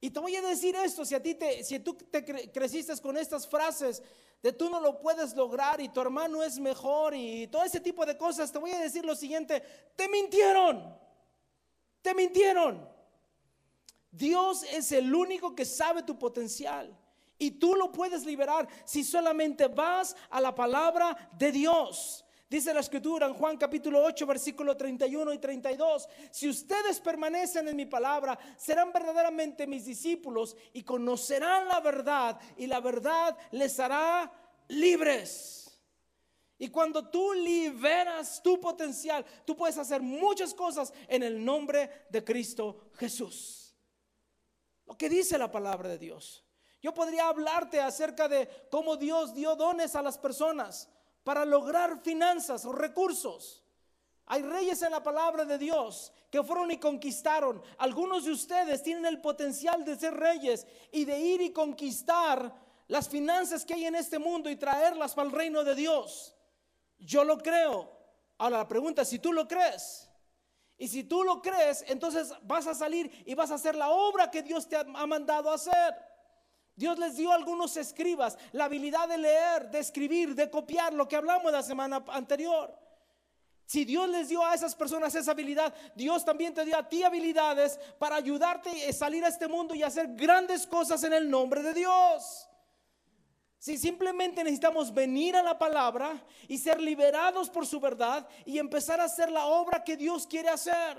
[SPEAKER 1] Y te voy a decir esto, si a ti te, si tú te creciste con estas frases de tú no lo puedes lograr y tu hermano es mejor y todo ese tipo de cosas, te voy a decir lo siguiente, te mintieron, te mintieron. Dios es el único que sabe tu potencial. Y tú lo puedes liberar si solamente vas a la palabra de Dios. Dice la escritura en Juan capítulo 8, versículo 31 y 32. Si ustedes permanecen en mi palabra, serán verdaderamente mis discípulos y conocerán la verdad y la verdad les hará libres. Y cuando tú liberas tu potencial, tú puedes hacer muchas cosas en el nombre de Cristo Jesús. Lo que dice la palabra de Dios. Yo podría hablarte acerca de cómo Dios dio dones a las personas para lograr finanzas o recursos. Hay reyes en la palabra de Dios que fueron y conquistaron. Algunos de ustedes tienen el potencial de ser reyes y de ir y conquistar las finanzas que hay en este mundo y traerlas para el reino de Dios. Yo lo creo. Ahora la pregunta es si tú lo crees. Y si tú lo crees, entonces vas a salir y vas a hacer la obra que Dios te ha mandado a hacer. Dios les dio a algunos escribas la habilidad de leer, de escribir, de copiar lo que hablamos la semana anterior. Si Dios les dio a esas personas esa habilidad, Dios también te dio a ti habilidades para ayudarte a salir a este mundo y hacer grandes cosas en el nombre de Dios. Si simplemente necesitamos venir a la palabra y ser liberados por su verdad y empezar a hacer la obra que Dios quiere hacer.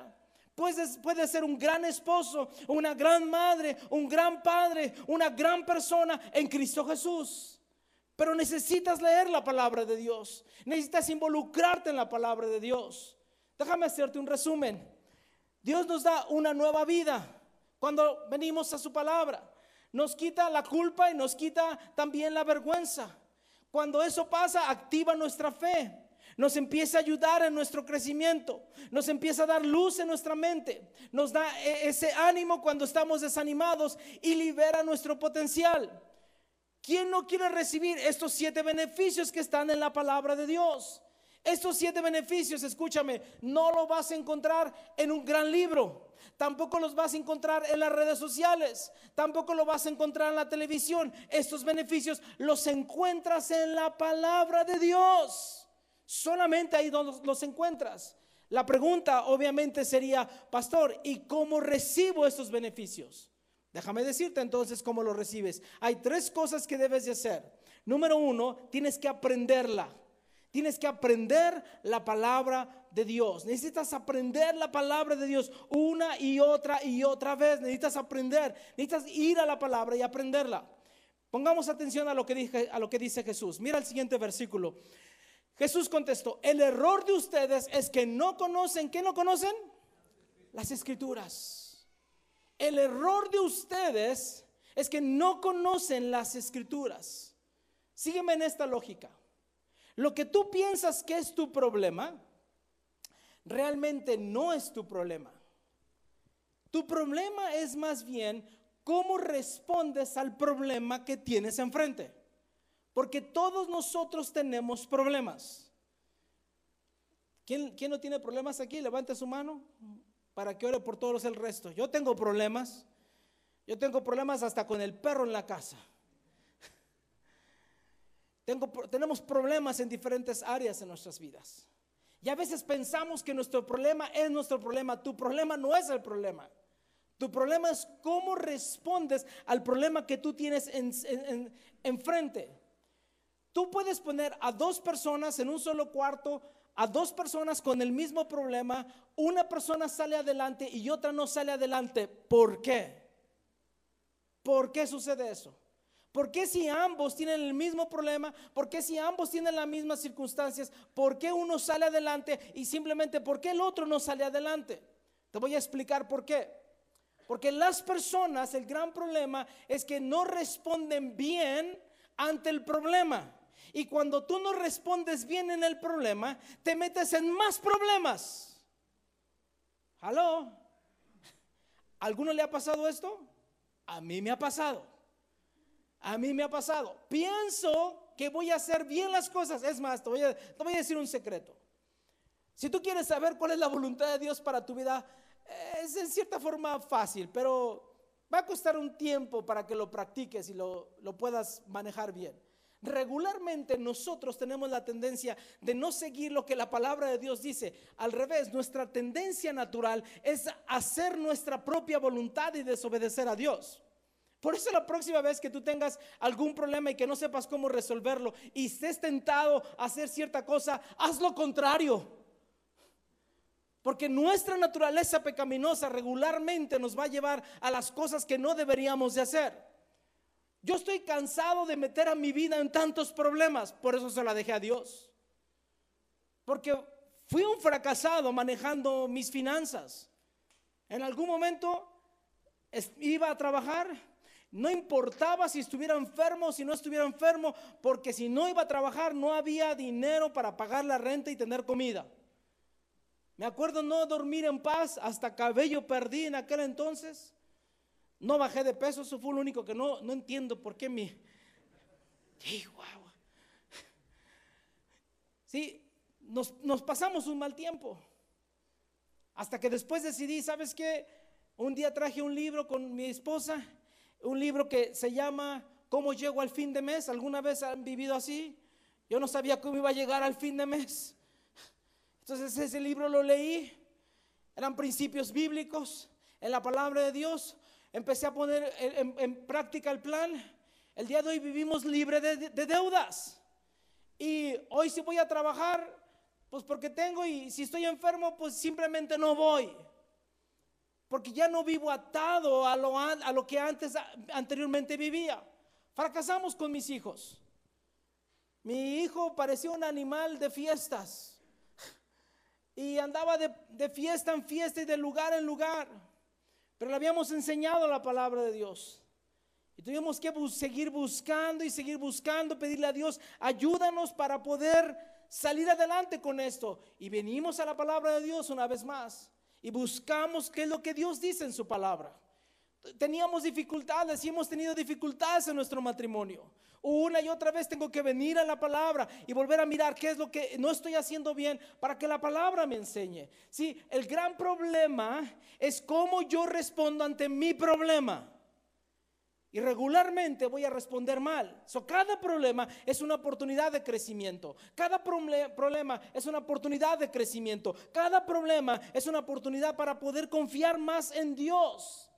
[SPEAKER 1] Puedes, puede ser un gran esposo, una gran madre, un gran padre, una gran persona en Cristo Jesús. Pero necesitas leer la palabra de Dios. Necesitas involucrarte en la palabra de Dios. Déjame hacerte un resumen. Dios nos da una nueva vida cuando venimos a su palabra nos quita la culpa y nos quita también la vergüenza. Cuando eso pasa, activa nuestra fe. Nos empieza a ayudar en nuestro crecimiento. Nos empieza a dar luz en nuestra mente. Nos da e, ese ánimo cuando estamos desanimados y libera nuestro potencial. ¿Quién no quiere recibir estos siete beneficios que están en la palabra de Dios? Estos siete beneficios, escúchame, no lo vas a encontrar en un gran libro. Tampoco los vas a encontrar en las redes sociales. Tampoco lo vas a encontrar en la televisión. Estos beneficios los encuentras en la palabra de Dios. Solamente ahí donde los encuentras. La pregunta obviamente sería, pastor, ¿y cómo recibo estos beneficios? Déjame decirte entonces cómo los recibes. Hay tres cosas que debes de hacer. Número uno, tienes que aprenderla. Tienes que aprender la palabra de Dios. Necesitas aprender la palabra de Dios una y otra y otra vez. Necesitas aprender. Necesitas ir a la palabra y aprenderla. Pongamos atención a lo que, dije, a lo que dice Jesús. Mira el siguiente versículo. Jesús contestó, el error de ustedes es que no conocen, ¿qué no conocen? Las escrituras. El error de ustedes es que no conocen las escrituras. Sígueme en esta lógica. Lo que tú piensas que es tu problema, realmente no es tu problema. Tu problema es más bien cómo respondes al problema que tienes enfrente. Porque todos nosotros tenemos problemas. ¿Quién, ¿Quién, no tiene problemas aquí? Levante su mano para que ore por todos el resto. Yo tengo problemas. Yo tengo problemas hasta con el perro en la casa tenemos problemas en diferentes áreas en nuestras vidas. Y a veces pensamos que nuestro problema es nuestro problema. Tu problema no es el problema. Tu problema es cómo respondes al problema que tú tienes enfrente. En, tú puedes poner a dos personas en un solo cuarto, a dos personas con el mismo problema. Una persona sale adelante y otra no sale adelante. ¿Por qué? ¿Por qué sucede eso? ¿Por qué si ambos tienen el mismo problema? ¿Por qué si ambos tienen las mismas circunstancias? ¿Por qué uno sale adelante y simplemente por qué el otro no sale adelante? Te voy a explicar por qué. Porque las personas, el gran problema es que no responden bien ante el problema. Y cuando tú no respondes bien en el problema, te metes en más problemas. ¿Aló? ¿Alguno le ha pasado esto? A mí me ha pasado. A mí me ha pasado. Pienso que voy a hacer bien las cosas. Es más, te voy a, decir un secreto. Si tú quieres saber cuál es la voluntad de Dios para tu vida, es en cierta forma fácil, pero va a costar un tiempo para que lo practiques y lo, lo puedas manejar bien. Regularmente nosotros tenemos la tendencia de no seguir lo que la palabra de Dios dice. Al revés, nuestra tendencia natural es hacer nuestra propia voluntad y desobedecer a Dios. Por eso la próxima vez que tú tengas algún problema y que no sepas cómo resolverlo y estés tentado a hacer cierta cosa, haz lo contrario. Porque nuestra naturaleza pecaminosa regularmente nos va a llevar a las cosas que no deberíamos de hacer. Yo estoy cansado de meter a mi vida en tantos problemas, por eso se la dejé a Dios. Porque fui un fracasado manejando mis finanzas. En algún momento iba a trabajar no importaba si estuviera enfermo o si no estuviera enfermo, porque si no iba a trabajar no había dinero para pagar la renta y tener comida. Me acuerdo no dormir en paz, hasta cabello perdí en aquel entonces. No bajé de peso, eso fue lo único que no, no entiendo por qué mi... Sí, nos, nos pasamos un mal tiempo. Hasta que después decidí, ¿sabes qué? Un día traje un libro con mi esposa un libro que se llama ¿Cómo llego al fin de mes? ¿Alguna vez han vivido así? Yo no sabía cómo iba a llegar al fin de mes. Entonces ese libro lo leí, eran principios bíblicos en la palabra de Dios. Empecé a poner en, práctica el plan. El día de hoy vivimos libre de, de deudas. Y hoy si voy a trabajar, pues porque tengo y si estoy enfermo, pues simplemente no voy. Porque ya no vivo atado a lo, a lo que antes anteriormente vivía. Fracasamos con mis hijos. Mi hijo parecía un animal de fiestas. Y andaba de, de fiesta en fiesta y de lugar en lugar. Pero le habíamos enseñado la palabra de Dios. Y tuvimos que seguir buscando y seguir buscando, pedirle a Dios, ayúdanos para poder salir adelante con esto. Y venimos a la palabra de Dios una vez más y buscamos qué es lo que Dios dice en su palabra. Teníamos dificultades y hemos tenido dificultades en nuestro matrimonio. Una y otra vez tengo que venir a la palabra y volver a mirar qué es lo que no estoy haciendo bien para que la palabra me enseñe. Sí, el gran problema es cómo yo respondo ante mi problema. Y regularmente voy a responder mal. So, cada problema es una oportunidad de crecimiento. Cada problema es una oportunidad de crecimiento. Cada problema es una oportunidad para poder confiar más en Dios.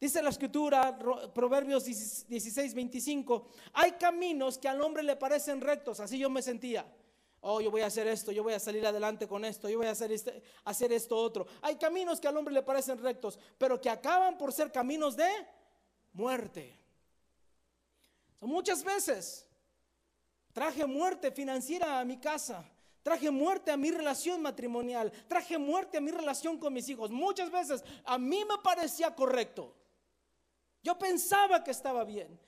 [SPEAKER 1] Dice la escritura, Proverbios 16, 25, hay caminos que al hombre le parecen rectos, así yo me sentía. Oh, yo voy a hacer esto, yo voy a salir adelante con esto, yo voy a hacer, este, hacer esto otro. Hay caminos que al hombre le parecen rectos, pero que acaban por ser caminos de muerte. muchas veces traje muerte financiera a mi casa. Traje muerte a mi relación matrimonial. Traje muerte a mi relación con mis hijos. Muchas veces a mí me parecía correcto. Yo pensaba que estaba bien.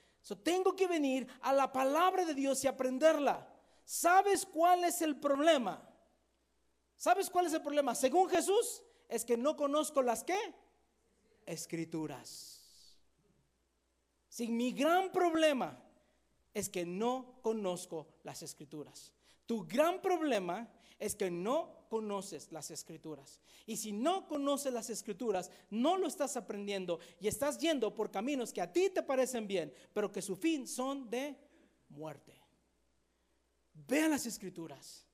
[SPEAKER 1] tengo que venir a la palabra de Dios y aprenderla. ¿Sabes cuál es el problema? ¿Sabes cuál es el problema? Según Jesús, es que no conozco las qué? Escrituras. Si mi gran problema es que no conozco las escrituras. Tu gran problema es que no conoces las escrituras. Y si no conoces las escrituras, no lo estás aprendiendo y estás yendo por caminos que a ti te parecen bien, pero que su fin son de muerte. Vea las escrituras.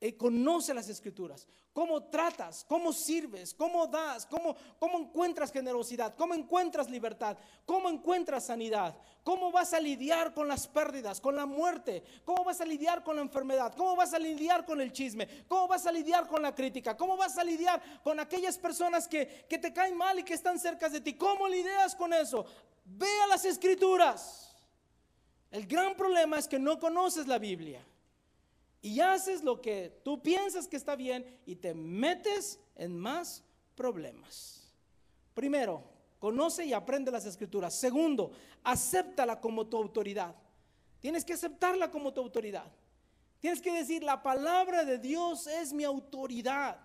[SPEAKER 1] Y conoce las escrituras. Cómo tratas, cómo sirves, cómo das, cómo, cómo encuentras generosidad, cómo encuentras libertad, cómo encuentras sanidad, cómo vas a lidiar con las pérdidas, con la muerte, cómo vas a lidiar con la enfermedad, cómo vas a lidiar con el chisme, cómo vas a lidiar con la crítica, cómo vas a lidiar con aquellas personas que, que te caen mal y que están cerca de ti, cómo lidias con eso. Vea las escrituras. El gran problema es que no conoces la Biblia y haces lo que tú piensas que está bien y te metes en más problemas. Primero, conoce y aprende las escrituras. Segundo, acéptala como tu autoridad. Tienes que aceptarla como tu autoridad. Tienes que decir, la palabra de Dios es mi autoridad.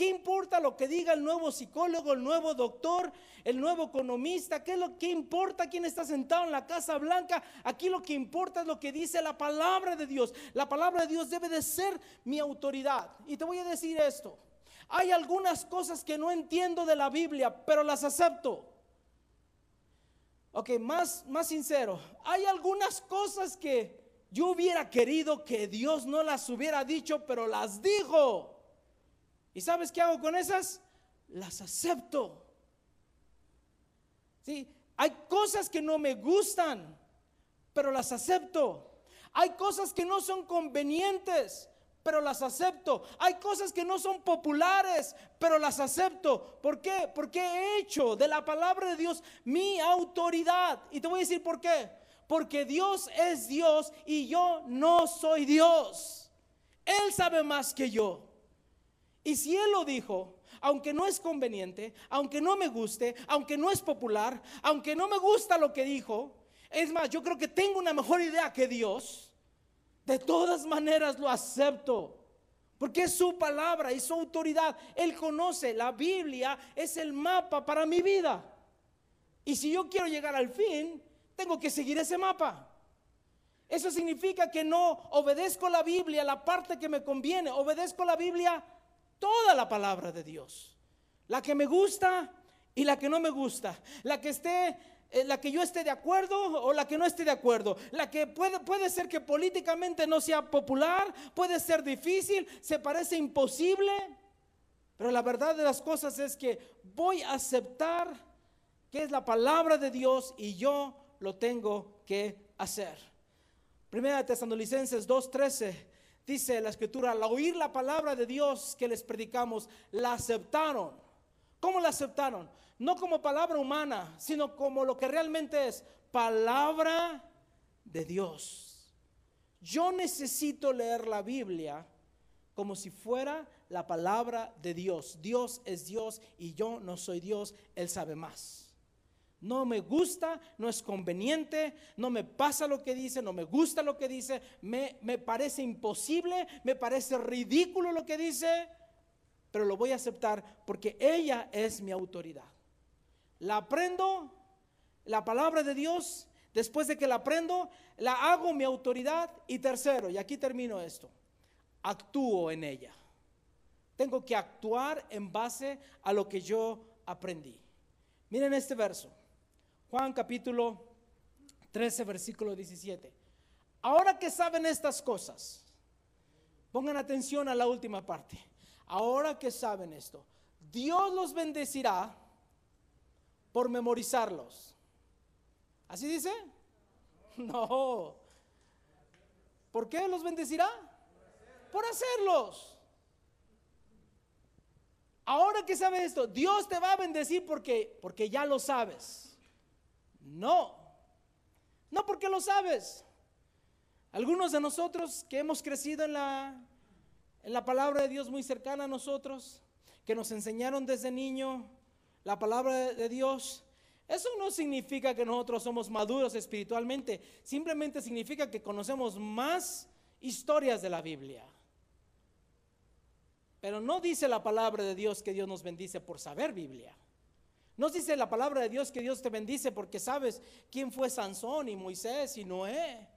[SPEAKER 1] ¿Qué importa lo que diga el nuevo psicólogo, el nuevo doctor, el nuevo economista? ¿Qué es lo que importa quién está sentado en la Casa Blanca? Aquí lo que importa es lo que dice la palabra de Dios. La palabra de Dios debe de ser mi autoridad. Y te voy a decir esto. Hay algunas cosas que no entiendo de la Biblia, pero las acepto. Ok, más, más sincero. Hay algunas cosas que yo hubiera querido que Dios no las hubiera dicho, pero las dijo. ¿Y sabes qué hago con esas? Las acepto. ¿Sí? Hay cosas que no me gustan, pero las acepto. Hay cosas que no son convenientes, pero las acepto. Hay cosas que no son populares, pero las acepto. ¿Por qué? Porque he hecho de la palabra de Dios mi autoridad. Y te voy a decir por qué. Porque Dios es Dios y yo no soy Dios. Él sabe más que yo. Y si Él lo dijo, aunque no es conveniente, aunque no me guste, aunque no es popular, aunque no me gusta lo que dijo, es más, yo creo que tengo una mejor idea que Dios, de todas maneras lo acepto. Porque es su palabra y su autoridad. Él conoce, la Biblia es el mapa para mi vida. Y si yo quiero llegar al fin, tengo que seguir ese mapa. Eso significa que no obedezco la Biblia, la parte que me conviene, obedezco la Biblia toda la palabra de Dios. La que me gusta y la que no me gusta. La que esté eh, la que yo esté de acuerdo o la que no esté de acuerdo. La que puede, puede ser que políticamente no sea popular, puede ser difícil, se parece imposible. Pero la verdad de las cosas es que voy a aceptar que es la palabra de Dios y yo lo tengo que hacer. Primera Tesalonicenses 2:13 dice la escritura, al oír la palabra de Dios que les predicamos, la aceptaron. ¿Cómo la aceptaron? no como palabra humana, sino como lo que realmente es palabra de Dios. Yo necesito leer la Biblia como si fuera la palabra de Dios. Dios es Dios y yo no soy Dios, Él sabe más. No me gusta, no es conveniente, no me pasa lo que dice, no me gusta lo que dice, me, me parece imposible, me parece ridículo lo que dice, pero lo voy a aceptar porque ella es mi autoridad la aprendo, la palabra de Dios, después de que la aprendo, la hago mi autoridad y tercero, y aquí termino esto, actúo en ella. Tengo que actuar en base a lo que yo aprendí. Miren este verso, Juan capítulo 13, versículo 17. Ahora que saben estas cosas, pongan atención a la última parte. Ahora que saben esto, Dios los bendecirá por memorizarlos. ¿Así dice? No. ¿Por qué los bendecirá? Por hacerlos. Ahora que sabes esto, Dios te va a bendecir porque porque ya lo sabes. No. No porque lo sabes. Algunos de nosotros que hemos crecido en la en la palabra de Dios muy cercana a nosotros, que nos enseñaron desde niño, la palabra de Dios, eso no significa que nosotros somos maduros espiritualmente, simplemente significa que conocemos más historias de la Biblia. Pero no dice la palabra de Dios que Dios nos bendice por saber Biblia. No dice la palabra de Dios que Dios te bendice porque sabes quién fue Sansón y Moisés y Noé.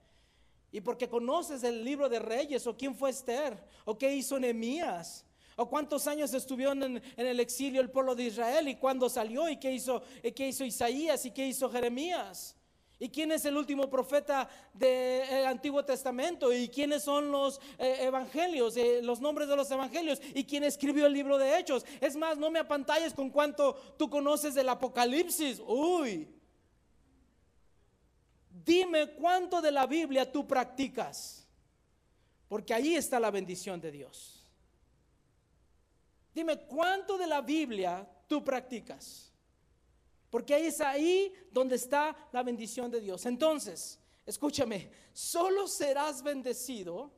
[SPEAKER 1] Y porque conoces el libro de Reyes o quién fue Esther o qué hizo Nehemías ¿O cuántos años estuvieron en, el exilio el pueblo de Israel y cuándo salió y qué hizo, qué hizo Isaías y qué hizo Jeremías? ¿Y quién es el último profeta del Antiguo Testamento? ¿Y quiénes son los eh, evangelios, eh, los nombres de los evangelios? ¿Y quién escribió el libro de Hechos? Es más, no me apantalles con cuánto tú conoces del Apocalipsis. Uy. Dime cuánto de la Biblia tú practicas. Porque ahí está la bendición de Dios. Dime, ¿cuánto de la Biblia tú practicas? Porque es ahí donde está la bendición de Dios. Entonces, escúchame, solo serás bendecido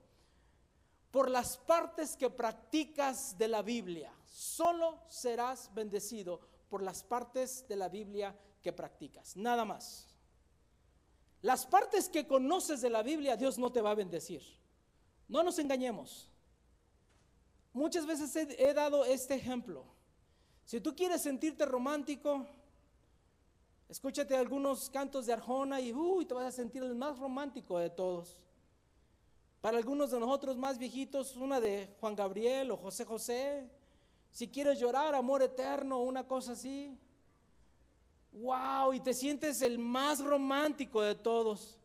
[SPEAKER 1] por las partes que practicas de la Biblia. Solo serás bendecido por las partes de la Biblia que practicas. Nada más. Las partes que conoces de la Biblia, Dios no te va a bendecir. No nos engañemos. Muchas veces he, dado este ejemplo. Si tú quieres sentirte romántico, escúchate algunos cantos de Arjona y uy, te vas a sentir el más romántico de todos. Para algunos de nosotros más viejitos, una de Juan Gabriel o José José. Si quieres llorar, amor eterno, una cosa así. Wow, y te sientes el más romántico de todos.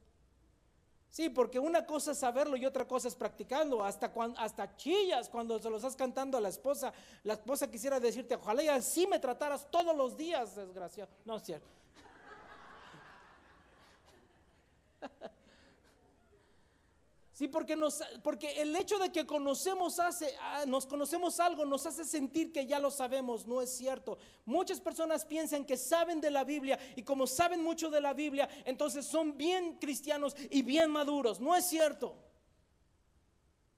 [SPEAKER 1] Sí, porque una cosa es saberlo y otra cosa es practicarlo. Hasta, hasta chillas cuando se lo estás cantando a la esposa. La esposa quisiera decirte, ojalá y así me trataras todos los días, desgraciado. No es cierto. Sí, porque, nos, porque el hecho de que conocemos hace, ah, nos conocemos algo nos hace sentir que ya lo sabemos, no es cierto. Muchas personas piensan que saben de la Biblia y como saben mucho de la Biblia, entonces son bien cristianos y bien maduros, no es cierto.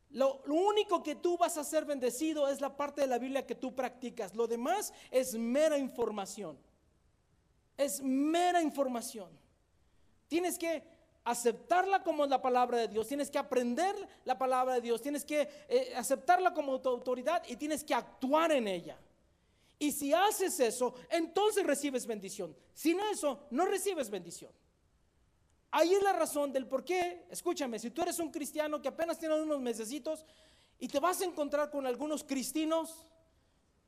[SPEAKER 1] Lo, lo único que tú vas a ser bendecido es la parte de la Biblia que tú practicas. Lo demás es mera información. Es mera información. Tienes que aceptarla como la palabra de Dios, tienes que aprender la palabra de Dios, tienes que eh, aceptarla como tu autoridad y tienes que actuar en ella. Y si haces eso, entonces recibes bendición. Sin eso, no recibes bendición. Ahí es la razón del por qué, escúchame, si tú eres un cristiano que apenas tiene unos mesecitos y te vas a encontrar con algunos cristinos,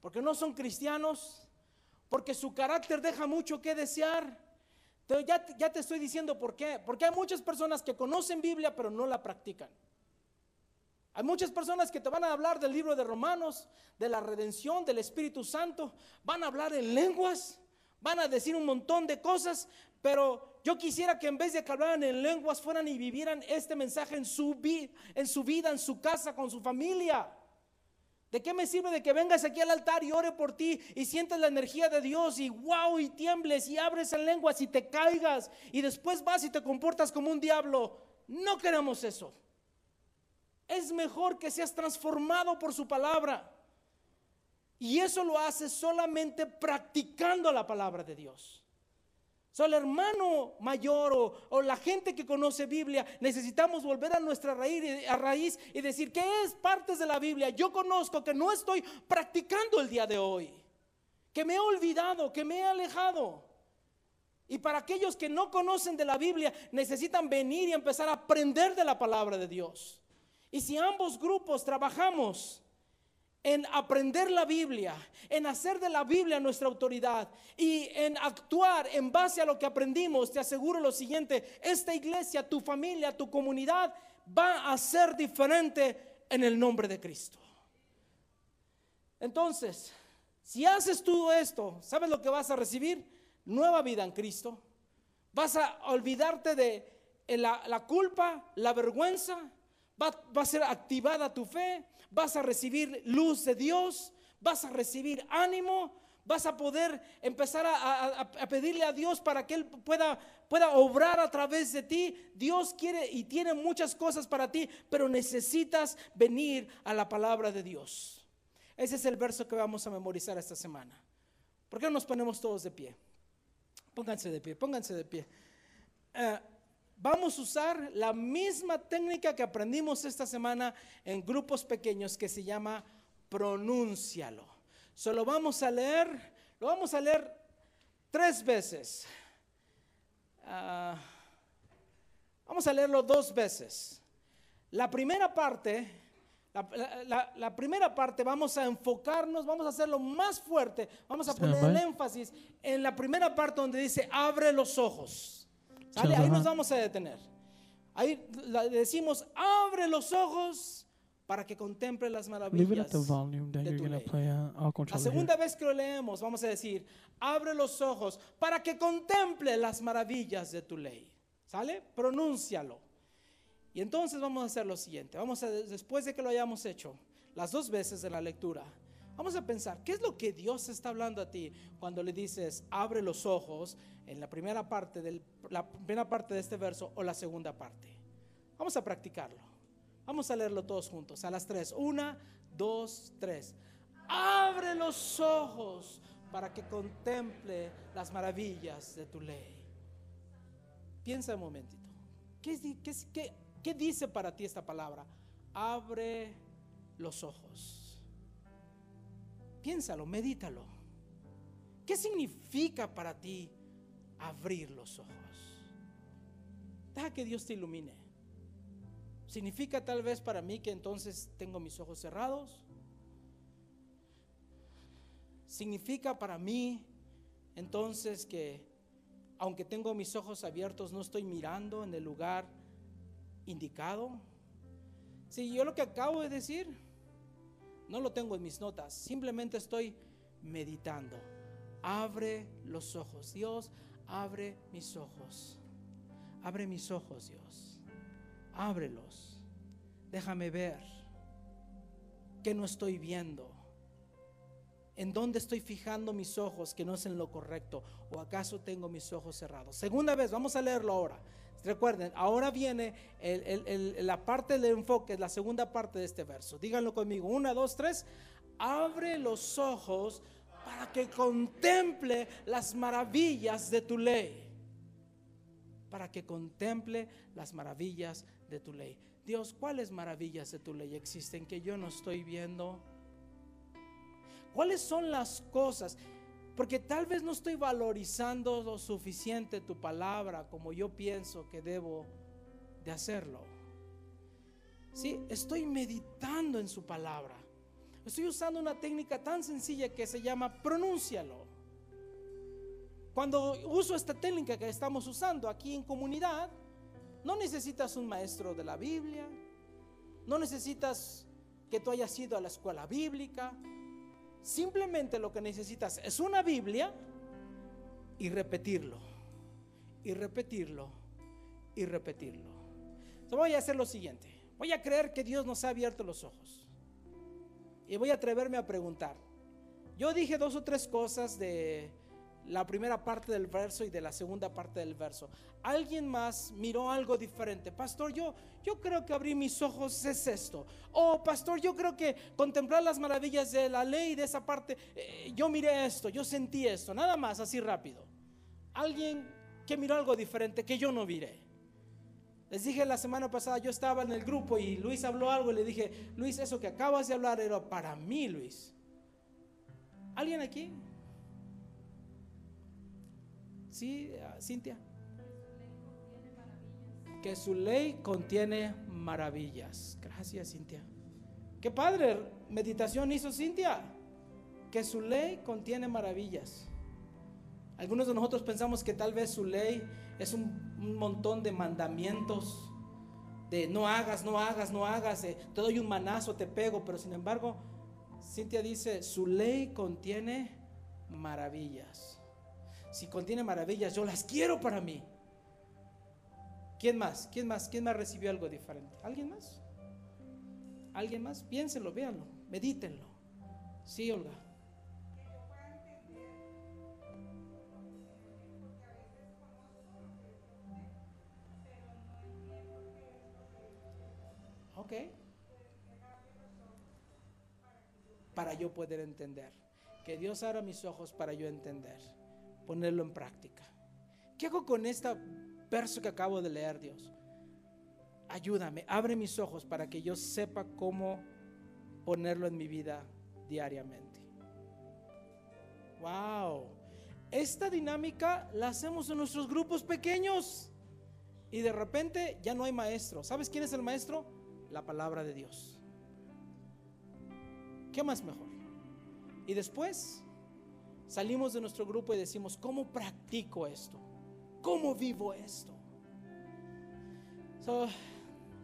[SPEAKER 1] porque no son cristianos, porque su carácter deja mucho que desear, Entonces ya, te- estoy diciendo por qué. Porque hay muchas personas que conocen Biblia pero no la practican. Hay muchas personas que te van a hablar del libro de Romanos, de la redención, del Espíritu Santo, van a hablar en lenguas, van a decir un montón de cosas, pero yo quisiera que en vez de que hablaran en lenguas fueran y vivieran este mensaje en su vida, en su casa, con su familia. ¿De qué me sirve de que vengas aquí al altar y ore por ti y sientas la energía de Dios y wow y tiembles y abres en lenguas y te caigas y después vas y te comportas como un diablo? No queremos eso. Es mejor que seas transformado por su palabra. Y eso lo haces solamente practicando la palabra de Dios. So, el hermano mayor o, la gente que conoce Biblia, necesitamos volver a nuestra raíz, y- a raíz y decir, ¿qué es partes de la Biblia? Yo conozco que no estoy practicando el día de hoy, que me he olvidado, que me he alejado. Y para aquellos que no conocen de la Biblia, necesitan venir y empezar a aprender de la palabra de Dios. Y si ambos grupos trabajamos en aprender la Biblia, en hacer de la Biblia nuestra autoridad y en actuar en base a lo que aprendimos, te aseguro lo siguiente, esta iglesia, tu familia, tu comunidad va a ser diferente en el nombre de Cristo. Entonces, si haces todo esto, ¿sabes lo que vas a recibir? Nueva vida en Cristo. Vas a olvidarte de eh, la, culpa, la vergüenza. Va a ser activada tu fe. Vas a recibir luz de Dios. Vas a recibir ánimo. Vas a poder empezar a, pedirle a Dios para que Él pueda, pueda obrar a través de ti. Dios quiere y tiene muchas cosas para ti, pero necesitas venir a la palabra de Dios. Ese es el verso que vamos a memorizar esta semana. ¿Por qué no nos ponemos todos de pie? Pónganse de pie, pónganse de pie. Eh, vamos a usar la misma técnica que aprendimos esta semana en grupos pequeños que se llama pronúncialo. Solo vamos a leer, lo vamos a leer tres veces. Ah, vamos a leerlo dos veces. La primera parte, la, la- la- la primera parte vamos a enfocarnos, vamos a hacerlo más fuerte, vamos a poner el énfasis en la primera parte donde dice abre los ojos. Ahí nos vamos a detener. Ahí le decimos abre los ojos para que contemple las maravillas. de tu ley.
[SPEAKER 2] Uh,
[SPEAKER 1] La segunda vez que lo leemos, vamos a decir, abre los ojos para que contemple las maravillas de tu ley. ¿Sale? Pronúncialo. Y entonces vamos a hacer lo siguiente. Vamos a, después de que lo hayamos hecho, las dos veces de la lectura, vamos a pensar, ¿qué es lo que Dios está hablando a ti cuando le dices, abre los ojos en la primera parte, del, la primera parte de este verso o la segunda parte? Vamos a practicarlo. Vamos a leerlo todos juntos. A las tres. Una, dos, tres. Abre los ojos para que contemple las maravillas de tu ley. Piensa un momentito. ¿Qué, dice para ti esta palabra? Abre los ojos. Piénsalo, medítalo. ¿Qué significa para ti abrir los ojos? Deja que Dios te ilumine. ¿Significa tal vez para mí que entonces tengo mis ojos cerrados? ¿Significa para mí entonces que aunque tengo mis ojos abiertos no estoy mirando en el lugar indicado? Si yo lo que acabo de decir no lo tengo en mis notas, simplemente estoy meditando. Abre los ojos, Dios, abre mis ojos. Abre mis ojos, Dios. Ábrelos. Déjame ver que no estoy viendo. ¿En dónde estoy fijando mis ojos que no es en lo correcto? ¿O acaso tengo mis ojos cerrados? Segunda vez, vamos a leerlo ahora. Recuerden, ahora viene la parte del enfoque, la segunda parte de este verso. Díganlo conmigo. Una, dos, tres. Abre los ojos para que contemple las maravillas de tu ley para que contemple las maravillas de tu ley. Dios, ¿cuáles maravillas de tu ley existen que yo no estoy viendo? ¿Cuáles son las cosas? Porque tal vez no estoy valorizando lo suficiente tu palabra como yo pienso que debo de hacerlo. Sí, estoy meditando en su palabra. Estoy usando una técnica tan sencilla que se llama pronúncialo. cuando uso esta técnica que estamos usando aquí en comunidad, no necesitas un maestro de la Biblia, no necesitas que tú hayas ido a la escuela bíblica, simplemente lo que necesitas es una Biblia y repetirlo, y repetirlo, y repetirlo. Entonces voy a hacer lo siguiente, voy a creer que Dios nos ha abierto los ojos y voy a atreverme a preguntar. Yo dije dos o tres cosas de la primera parte del verso y de la segunda parte del verso. Alguien más miró algo diferente. Pastor, yo, yo creo que abrir mis ojos es esto. Oh, pastor, yo creo que contemplar las maravillas de la ley de esa parte, eh, yo miré esto, yo sentí esto, nada más, así rápido. Alguien que miró algo diferente que yo no miré. Les dije la semana pasada, yo estaba en el grupo y Luis habló algo y le dije, Luis, eso que acabas de hablar era para mí, Luis. ¿Alguien aquí? Sí, ah, Cintia. Que su ley contiene maravillas. Gracias, Cintia. Qué padre meditación hizo Cintia. Que su ley contiene maravillas. Algunos de nosotros pensamos que tal vez su ley es un, montón de mandamientos. De no hagas, no hagas, no hagas. te doy un manazo, te pego. Pero sin embargo, Cintia dice, su ley contiene maravillas si contiene maravillas, yo las quiero para mí. ¿Quién más? ¿Quién más? ¿Quién más recibió algo diferente? ¿Alguien más? ¿Alguien más? Piénsenlo, véanlo, medítenlo. Sí, Olga. Ok. Para yo poder entender. Que Dios abra mis ojos para yo entender ponerlo en práctica. ¿Qué hago con este verso que acabo de leer, Dios? Ayúdame, abre mis ojos para que yo sepa cómo ponerlo en mi vida diariamente. Wow. Esta dinámica la hacemos en nuestros grupos pequeños y de repente ya no hay maestro. ¿Sabes quién es el maestro? La palabra de Dios. ¿Qué más mejor? Y después Salimos de nuestro grupo y decimos, ¿cómo practico esto? ¿Cómo vivo esto?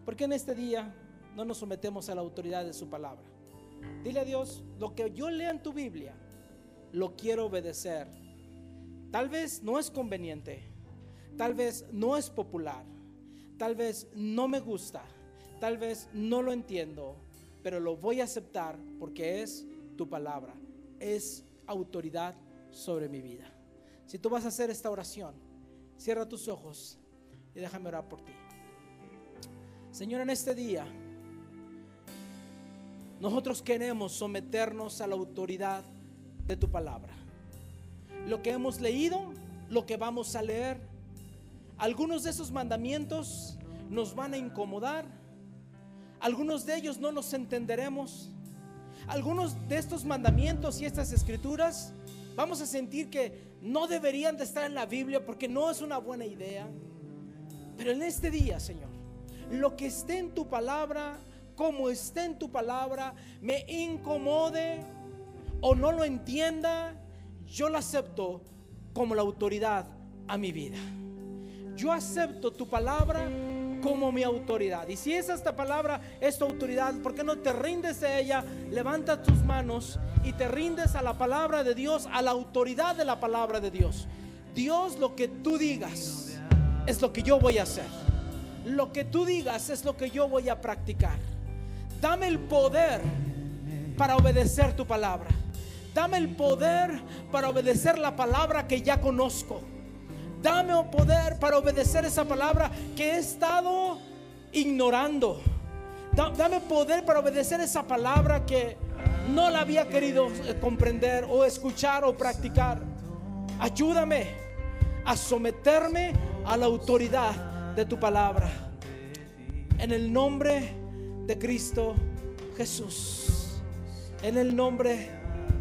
[SPEAKER 1] ¿Por qué en este día no nos sometemos a la autoridad de su palabra? Dile a Dios, lo que yo lea en tu Biblia, lo quiero obedecer. Tal vez no es conveniente, tal vez no es popular, tal vez no me gusta, tal vez no lo entiendo, pero lo voy a aceptar porque es tu palabra, es autoridad sobre mi vida. Si tú vas a hacer esta oración, cierra tus ojos y déjame orar por ti. Señor, en este día, nosotros queremos someternos a la autoridad de tu palabra. Lo que hemos leído, lo que vamos a leer, algunos de esos mandamientos nos van a incomodar, algunos de ellos no nos entenderemos, algunos de estos mandamientos y estas escrituras vamos a sentir que no deberían de estar en la Biblia porque no es una buena idea. Pero en este día, Señor, lo que esté en tu palabra, como esté en tu palabra, me incomode o no lo entienda, yo lo acepto como la autoridad a mi vida. Yo acepto tu palabra como mi autoridad. Y si es esta palabra es tu autoridad, ¿por qué no te rindes a ella? Levanta tus manos y te rindes a la palabra de Dios, a la autoridad de la palabra de Dios. Dios, lo que tú digas es lo que yo voy a hacer. Lo que tú digas es lo que yo voy a practicar. Dame el poder para obedecer tu palabra. Dame el poder para obedecer la palabra que ya conozco. Dame poder para obedecer esa palabra que he estado ignorando. Dame poder para obedecer esa palabra que no la había querido eh, comprender o escuchar o practicar. Ayúdame a someterme a la autoridad de tu palabra. En el nombre de Cristo Jesús. En el nombre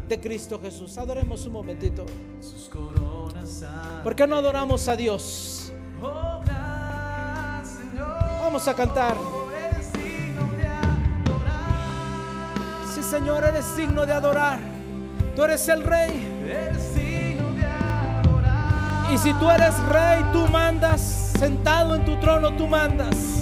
[SPEAKER 1] de Cristo Jesús. Adoremos un momentito. ¿Por qué no adoramos a Dios? Vamos a cantar. Sí, Señor, eres signo de adorar. Tú eres el Rey.
[SPEAKER 3] Y si tú eres rey, tú mandas, sentado en tu trono, tú mandas.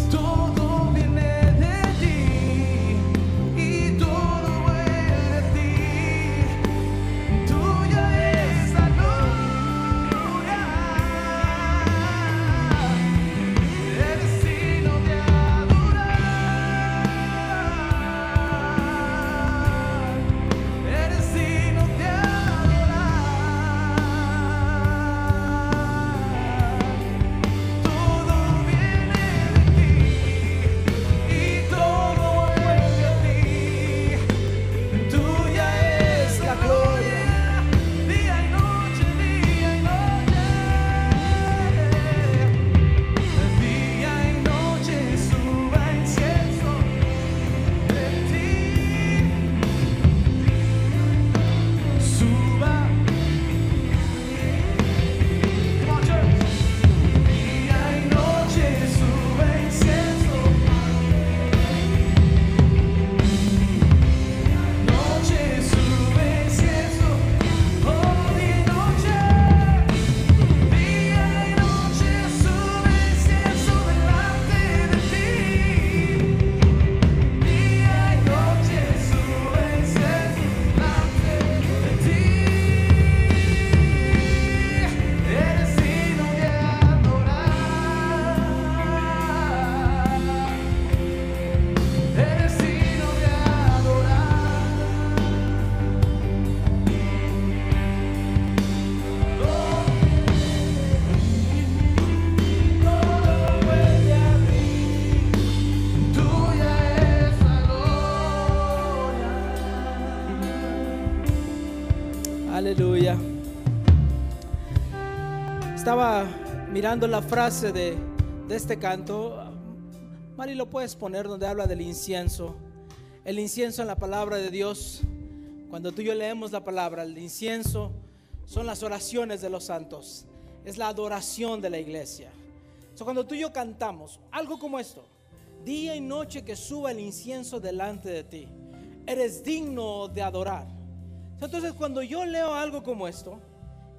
[SPEAKER 3] Estaba mirando la frase de, este canto. Mari, lo puedes poner donde habla del incienso. El incienso en la palabra de Dios. Cuando tú y yo leemos la palabra, el incienso son las oraciones de los santos. Es la adoración de la iglesia. So, cuando tú y yo cantamos algo como esto, día y noche que suba el incienso delante de ti, eres digno de adorar. Entonces, cuando yo leo algo como esto,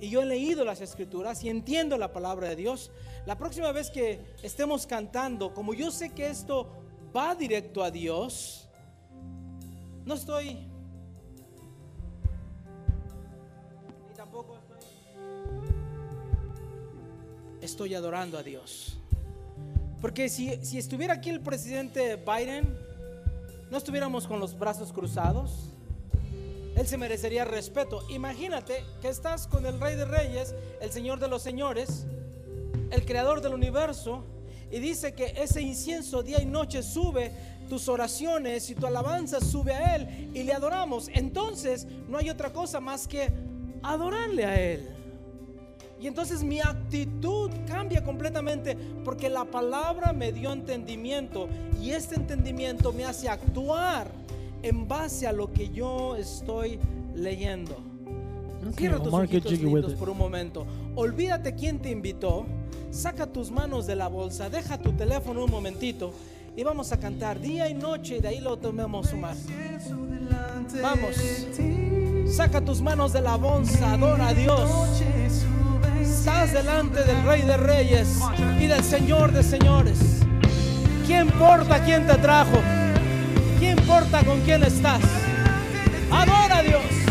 [SPEAKER 3] y yo he leído las escrituras y entiendo la palabra de Dios, la próxima vez que estemos cantando, como yo sé que esto va directo a Dios, no estoy... Ni tampoco estoy... Adorando a Dios. Porque si, si estuviera aquí el presidente Biden, no estuviéramos con los brazos cruzados. Él se merecería respeto. Imagínate que estás con el Rey de Reyes, el Señor de los Señores, el Creador del universo, y dice que ese incienso día y noche sube tus oraciones y tu alabanza sube a Él y le adoramos. Entonces no hay otra cosa más que adorarle a Él. Y entonces mi actitud cambia completamente porque la palabra me dio entendimiento y este entendimiento me hace actuar en base a lo que yo estoy leyendo.
[SPEAKER 4] Okay,
[SPEAKER 3] Cierra tus ojitos lindos por un momento. Olvídate quién te invitó. Saca tus manos de la bolsa, deja tu teléfono un momentito y vamos a cantar día y noche y de ahí lo tomemos más. Vamos. Saca tus manos de la bolsa, adora a Dios. Estás delante del Rey de Reyes y del Señor de Señores. ¿Quién importa quién te trajo? ¿Quién importa con quién estás? Adora a Dios.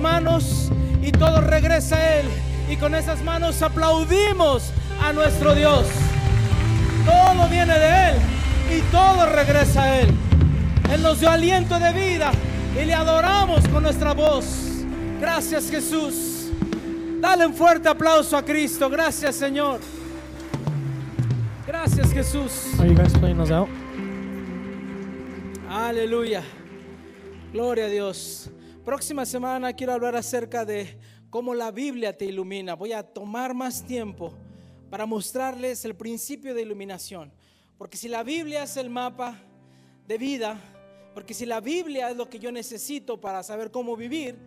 [SPEAKER 1] Manos y todo regresa a Él. Y con esas manos aplaudimos a nuestro Dios. Todo viene de Él y todo regresa a Él. Él nos dio aliento de vida y le adoramos con nuestra voz. Gracias Jesús. Dale un fuerte aplauso a Cristo. Gracias Señor. Gracias Jesús.
[SPEAKER 4] Are you guys playing those out?
[SPEAKER 1] Aleluya. Gloria a Dios. Próxima semana quiero hablar acerca de cómo la Biblia te ilumina. Voy a tomar más tiempo para mostrarles el principio de iluminación. Porque si la Biblia es el mapa de vida, porque si la Biblia es lo que yo necesito para saber cómo vivir,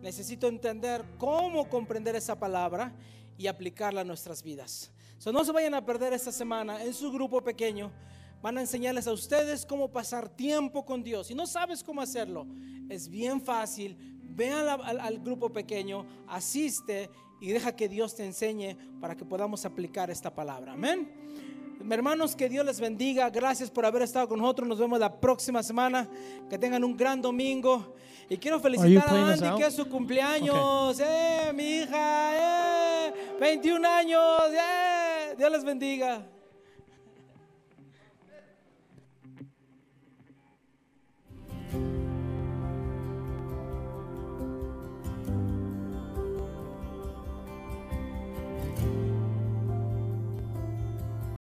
[SPEAKER 1] necesito entender cómo comprender esa palabra y aplicarla a nuestras vidas. So, no se vayan a perder esta semana en su grupo pequeño. Van a enseñarles a ustedes cómo pasar tiempo con Dios. Si no sabes cómo hacerlo, es bien fácil. Ve al, al- al grupo pequeño, asiste y deja que Dios te enseñe para que podamos aplicar esta palabra. Amén. Hermanos, que Dios les bendiga. Gracias por haber estado con nosotros. Nos vemos la próxima semana. Que tengan un gran domingo. Y quiero felicitar a Andy, que es su cumpleaños. ¡Eh, mi hija! ¡Eh! 21 años. ¡Eh! Dios les bendiga.